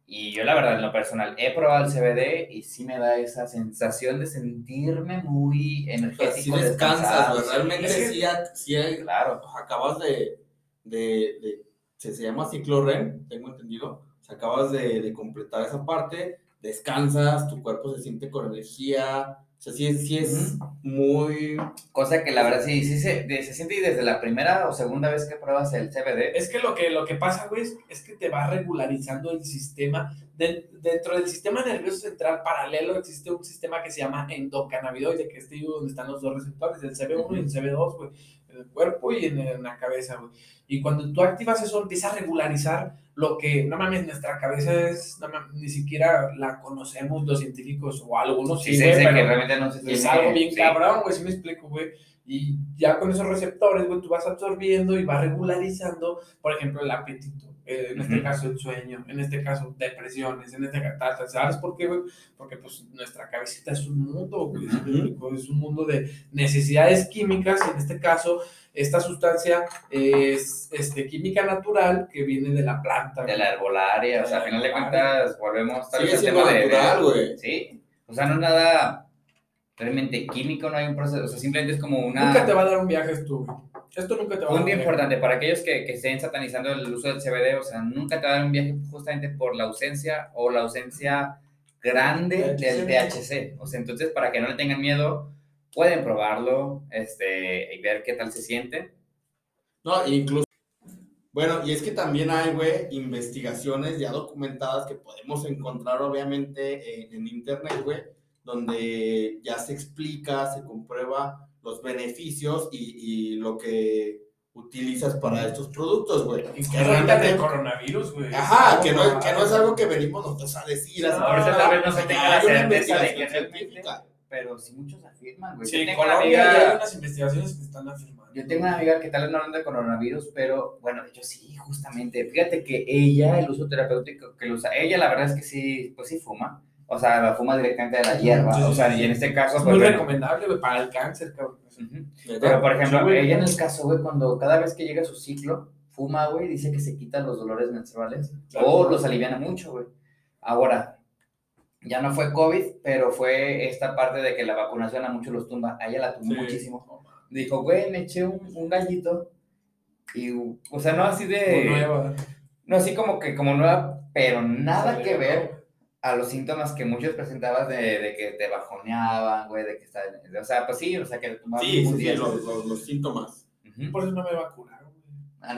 Y yo la verdad, en lo personal, he probado el CBD y sí me da esa sensación de sentirme muy energético. Si descansas, realmente sí, sí, claro, acabas de, de, de se, se, llama ciclo REM, tengo entendido, o sea, acabas de, de completar esa parte, descansas, tu cuerpo se siente con energía, sea, sí, es muy... Cosa que la verdad sí, sí se, se siente desde la primera o segunda vez que pruebas el CBD. Es que lo que, lo que pasa, güey, es, que te va regularizando el sistema. dentro del sistema nervioso central paralelo existe un sistema que se llama endocannabinoide, que es donde están los dos receptores, el CB1 y el CB2, güey, en el cuerpo y en, en la cabeza, güey. Y cuando tú activas eso, empieza a regularizar lo que, no mames, nuestra cabeza es, no mames, ni siquiera la conocemos los científicos o algunos sí, sí, que realmente no se Es algo bien cabrón, güey, si me explico, güey. Y ya con esos receptores, güey, tú vas absorbiendo y vas regularizando, por ejemplo, el apetito. Eh, en este caso el sueño, en este caso depresiones, en este caso, ¿sabes por qué, güey? Porque pues nuestra cabecita es un mundo, güey, es un mundo de necesidades químicas y en este caso esta sustancia es este, química natural que viene de la planta. De la herbolaria, o sea, al final de cuentas volvemos tal vez al tema natural, güey. Sí, o sea, no es nada realmente químico, no hay un proceso, o sea, simplemente es como una... Nunca te va a dar un viaje esto, Esto nunca te va a dar un viaje. importante, para aquellos que, que estén satanizando el uso del CBD, o sea, nunca te va a dar un viaje justamente por la ausencia o la ausencia grande del THC. O sea, entonces, para que no le tengan miedo, pueden probarlo este, y ver qué tal se siente. No, incluso. Bueno, y es que también hay, güey, investigaciones ya documentadas que podemos encontrar, obviamente, en, internet, güey, donde ya se explica, se comprueba los beneficios y, y lo que utilizas para estos productos, güey. Que realmente el coronavirus, güey. Ajá, que no, que no es algo que venimos nosotros a decir. No, eso tal vez no se tenga la certeza de que realmente pero sí muchos afirman, güey. Sí, en Colombia hay unas investigaciones que están afirmando. Yo tengo una amiga que tal vez no hablan de coronavirus, pero bueno, yo sí, justamente. Fíjate que ella, el uso terapéutico que lo usa, ella la verdad es que sí, pues sí fuma. O sea, la fuma directamente de la hierba. o sea, y en este caso. Es pues, muy recomendable, güey, para el cáncer, cabrón. Pero, por ejemplo, ella en el caso, güey, cuando cada vez que llega su ciclo, fuma, güey, dice que se quitan los dolores menstruales o los aliviana mucho, güey. Ahora, ya no fue COVID, pero fue esta parte de que la vacunación a muchos los tumba. A ella la tumbó muchísimo. Dijo, güey, me eché un, un, gallito. Y, o sea, no así de. nueva. No así como que como nueva, pero nada que ver a los síntomas que muchos presentabas de, de que te bajoneaban, güey, de que está. O sea, pues sí, o sea, que le tumbaban. Sí, sí, sí los, los, síntomas. Por eso no me vacunaron, güey. Ah,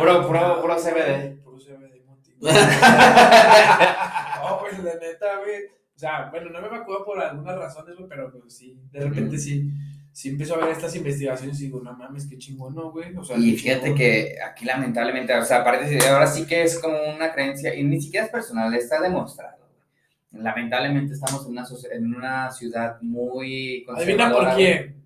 puro, puro, puro CBD. Puro CBD, <laughs> pues la neta, güey. O sea, bueno, no me acuerdo por algunas razones, güey, pero, sí, de repente sí. sí empiezo a ver estas investigaciones y digo, no mames, qué chingón, ¿no, güey? O sea, Y fíjate chingón. que aquí lamentablemente, o sea, aparte, de- ahora sí que es como una creencia, y ni siquiera es personal, está demostrado. Lamentablemente estamos en una, en una ciudad muy Adivina por conservadora, quién.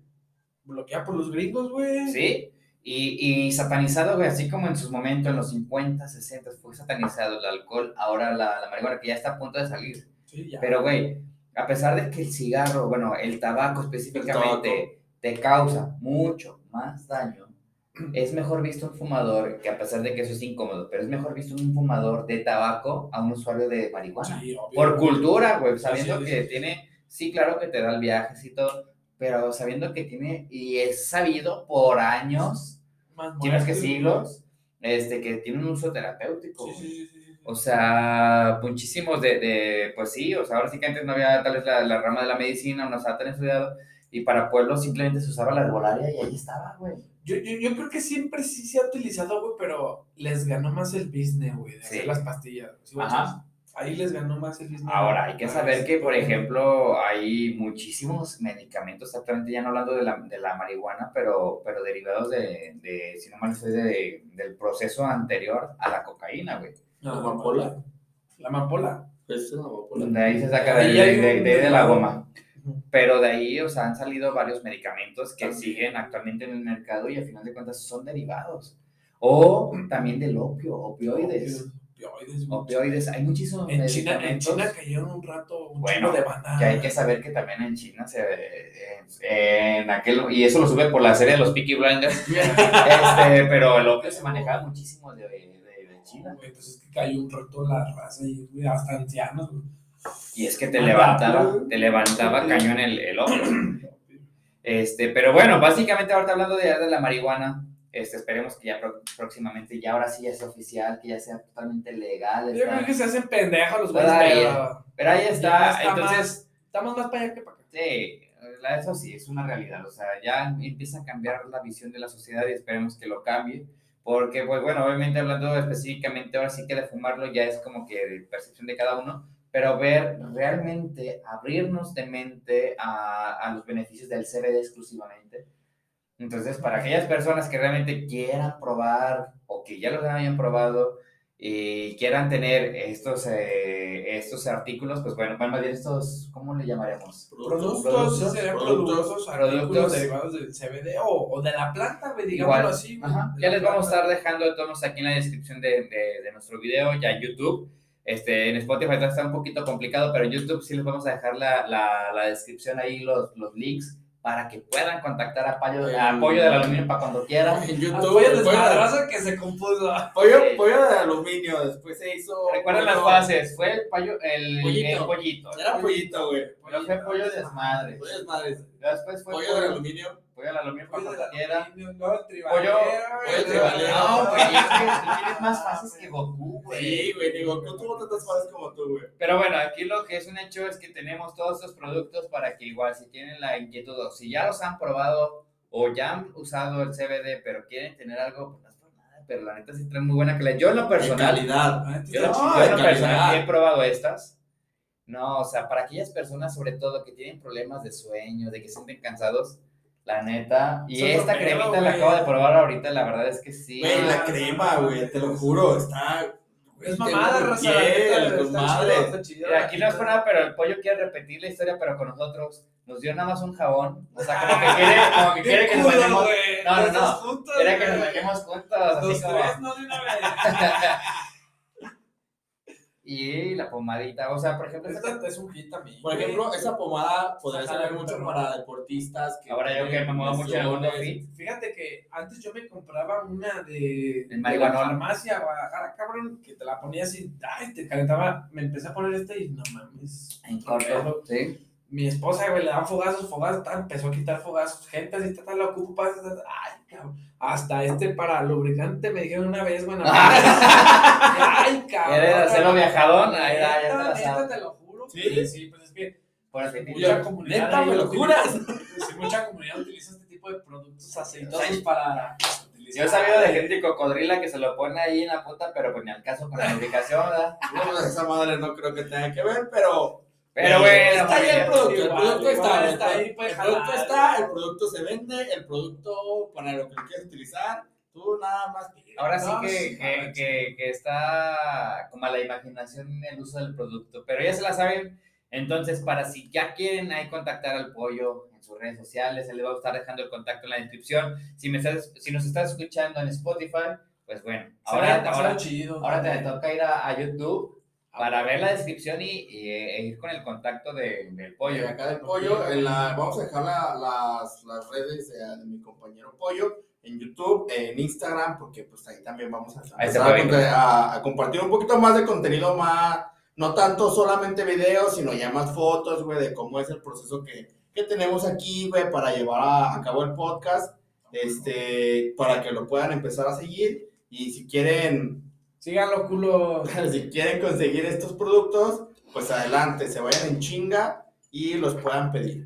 Bloqueada por los gringos, güey. Sí, y, y satanizado, güey, así como en sus momentos, en los 50, 60, fue satanizado el alcohol, ahora la, la marihuana que ya está a punto de salir. Sí, ya. Pero, güey, a pesar de que el cigarro, bueno, el tabaco específicamente, tabaco. te causa mucho más daño, es mejor visto un fumador, que a pesar de que eso es incómodo, pero es mejor visto un fumador de tabaco a un usuario de marihuana. Sí, obvio, Por cultura, güey, sabiendo sí, que sí. tiene, sí, claro que te da el viaje y todo, pero sabiendo que tiene, y es sabido por años, tienes que siglos, este, que tiene un uso terapéutico. O sea, muchísimos de, de, pues sí, o sea, ahora sí que antes no había tal vez la, la rama de la medicina, no estaba tan estudiado, y para pueblos simplemente se usaba la herbolaria y ahí estaba, güey. Yo, yo, yo creo que siempre sí se ha utilizado, güey, pero les ganó más el business, güey, de Sí. hacer las pastillas. ¿sí, Ajá. Ahí les ganó más el business. Ahora, hay que Para saber que, por ejemplo, hay muchísimos medicamentos, actualmente ya no hablando de la, de la marihuana, pero, pero derivados de, de, si no mal estoy, de, del proceso anterior a la cocaína, güey. No, ¿La amapola? La amapola. Esa es la amapola. Donde ahí se saca de, de- de- de- de la goma. Pero de ahí, o sea, han salido varios medicamentos que siguen actualmente en el mercado y al final de cuentas son derivados. O también del opio, opioides. Opioides. Opioides, hay muchísimos En China, en China cayeron un rato un Bueno, de banda. que hay que saber que también en China se en, en aquel y eso lo sube por la serie de los Peaky Blinders <laughs> este, pero el opio se manejaba muchísimo de, de, de China Güey, pues es que cayó un rato la raza y hasta ancianos, güey. Y es que te levantaba te levantaba cañón el, el Este, pero bueno, básicamente ahorita hablando de, de la marihuana, este, esperemos que ya próximamente, ya ahora sí ya sea oficial, que ya sea totalmente legal. Yo creo que se hacen pendejos los güeyes, pero Pero ahí está, está entonces, más- estamos más para allá que para acá. sí, la- eso sí, es una realidad, o sea, ya empieza a cambiar la visión de la sociedad y esperemos que lo cambie, porque, pues bueno, obviamente hablando específicamente ahora sí que de fumarlo ya es como que de percepción de cada uno, pero ver realmente, abrirnos de mente a, a los beneficios del CBD exclusivamente. Entonces, para aquellas personas que realmente quieran probar o que ya los hayan probado y quieran tener estos, eh, estos artículos, pues bueno, más bien estos, ¿cómo le llamaremos? Productos, Productos, serían productos, productos, derivados del CBD o, o de la planta, digámoslo así. Ajá. Ya les vamos a planta. estar dejando todos aquí en la descripción de, de- de nuestro video, ya en YouTube. Este, en Spotify está un poquito complicado, pero en YouTube sí les vamos a dejar la, la, la descripción ahí, los, los links, para que puedan contactar a Apoyo, a El- Apoyo del Aluminio para cuando quieran. <laughs> En YouTube, Apoya pollo, desmadrosa que se compuso. pollo, Sí. pollo de aluminio, después se hizo. Recuerden las pollo- fases, fue el, pollo, el, Pollito. el pollito. Era pollito, güey. Luego fue pollo desmadre. Pollo desmadre. Después fue Pollo de aluminio. Pollo al aluminio para Pollo cuando luego el tribalero, pollo tribalero. No, güey, es que tú tienes <laughs> más fases que Goku, güey. Sí, güey, digo, tú tuvo tantas fases como tú, güey. Pero bueno, aquí lo que es un hecho es que tenemos todos estos productos para que igual si tienen la inquietud o si ya los han probado o ya han usado el CBD pero quieren tener algo, pues no es por nada, pero la neta sí traen muy buena calidad. Yo en lo personal, calidad. Yo, en lo- No, yo en lo personal he probado estas. No, o sea, para aquellas personas sobre todo que tienen problemas de sueño, de que se sienten cansados, la neta. Y esta cremita la acabo de probar ahorita, la verdad es que sí. Güey, la crema, güey, te lo juro, está. Es mamada, raza. aquí no es por nada, pero el pollo quiere repetir la historia, pero con nosotros. Nos dio nada más un jabón. O sea, como que quiere, <laughs> como que quiere que nos culo, bañemos. güey. No, no, no. Quiere que nos bañemos juntos. Así como. tres, no de una vez. <laughs> Y la pomadita. O sea, por ejemplo, esta- Esta es un hit también. Por ejemplo, esa pomada podría servir mucho para deportistas. Que ahora yo que me muevo mucho en el mundo fit. Fíjate que antes yo me compraba una de, de la farmacia Guadalajara, cabrón, que te la ponías y ay, te calentaba. Me empecé a poner esta y no mames. En corto. Sí. Mi esposa, güey, le dan fogazos, fogazos, tal, empezó a quitar fogazos. Gente así, tal, la ocupo para. Ay, cabrón. Hasta este para lubricante me dijeron una vez, bueno. <laughs> <laughs> ay, cabrón. ¿Quieres hacerlo viajadón? Ahí da, ya te Neta, te lo juro. ¿Sí? Sí, sí, pues es que Por así mucha comunidad. Neta, me lo juras. Sí, mucha comunidad utiliza este tipo de productos aceitosos para. Yo he sabido de gente cocodrila que se lo pone ahí en la punta, pero pues ni al caso con la lubricación, ¿verdad? Bueno, <laughs> esa madre no creo que tenga que ver, pero Pero bueno, está ahí el producto, el producto está, está ahí, el producto está, el producto se vende, el producto para lo que quieres utilizar, tú nada más. Ahora sí que, que, que, que está como a la imaginación el uso del producto, pero ya se la saben. Entonces, para si ya quieren ahí contactar al pollo en sus redes sociales, se les va a estar dejando el contacto en la descripción. Si, me estás, si nos estás escuchando en Spotify, pues bueno, Ahora, ahora, ahora, ahora te toca ir a, a YouTube para ver. la descripción y, y, e ir con el contacto de- del Pollo, acá del pollo, en la, vamos a dejar la- las, las redes de, de mi compañero Pollo en YouTube, en Instagram, porque pues ahí también vamos a- a compartir un poquito más de contenido más, no tanto solamente videos, sino ya más fotos, güey, de cómo es el proceso que, que tenemos aquí, güey, para llevar a, a cabo el podcast, este, para que lo puedan empezar a seguir. Y si quieren Síganlo, culo. <laughs> si quieren conseguir estos productos, pues adelante, se vayan en chinga y los puedan pedir.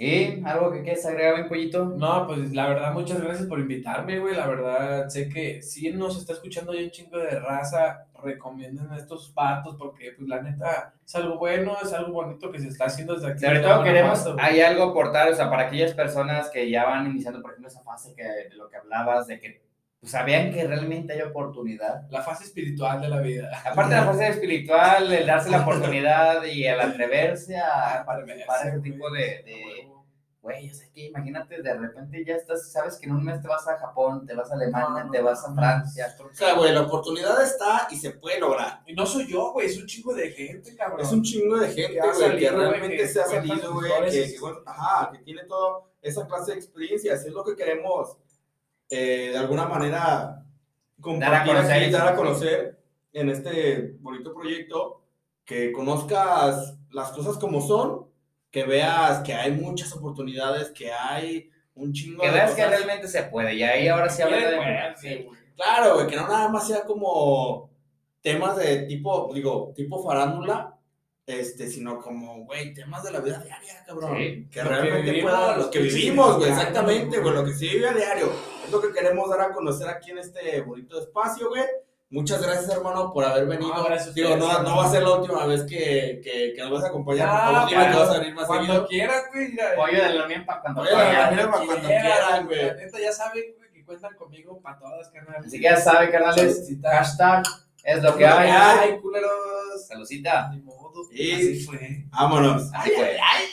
¿Y algo que quieres agregar, mi pollito? No, pues la verdad, muchas gracias por invitarme, güey. La verdad, sé que si nos está escuchando ya un chingo de raza, recomienden a estos vatos porque, pues, la neta, es algo bueno, es algo bonito que se está haciendo desde aquí. Sobre todo queremos, güey. hay algo aportar, o sea, para aquellas personas que ya van iniciando, por ejemplo, esa fase que, de lo que hablabas, de que pues, sabían que realmente hay oportunidad. La fase espiritual de la vida. Aparte de la fase espiritual, el darse la oportunidad y el atreverse a participar en ese tipo de, de güey, o sea, que imagínate, de repente ya estás, sabes que en un mes te vas a Japón, te vas a Alemania, te vas a Francia. O sea, güey, la oportunidad está y se puede lograr. Y no soy yo, güey, es un chingo de gente, cabrón. Es un chingo de gente, güey, que realmente que se ha salido, güey, que, que, bueno, ajá, que tiene toda esa clase de experiencias. Es lo que queremos, eh, de alguna manera, compartir conocer aquí, dar a conocer en este bonito proyecto, que conozcas las cosas como son, que veas que hay muchas oportunidades, que hay un chingo Que de veas que cosas. realmente se puede, y ahí ahora sí habla de... Sí. Claro, güey, que no nada más sea como temas de tipo, digo, tipo farándula, este, sino como, güey, temas de la vida diaria, cabrón. Sí. que que realmente pueda, los lo que vivimos, güey, exactamente, güey. lo que se vive a diario. Es lo que queremos dar a conocer aquí en este bonito espacio, güey. Muchas gracias, hermano, por haber venido. Gracias Digo, no, va a ser la última vez que, que, que nos vas a acompañar. Ah, por favor, dime que cuando- vas a venir más Cuando seguido. quieras, güey. mira, Pollo de la unión para cuando de la para cuando quieran, güey. La neta, ya saben, güey, que cuentan conmigo para todas, carnal. Así que ya saben, carnales, Saludcita. hashtag es lo que hay. hay, culeros. Saludcita. Ni modo. Y- Así fue. Vámonos. Así fue. ay.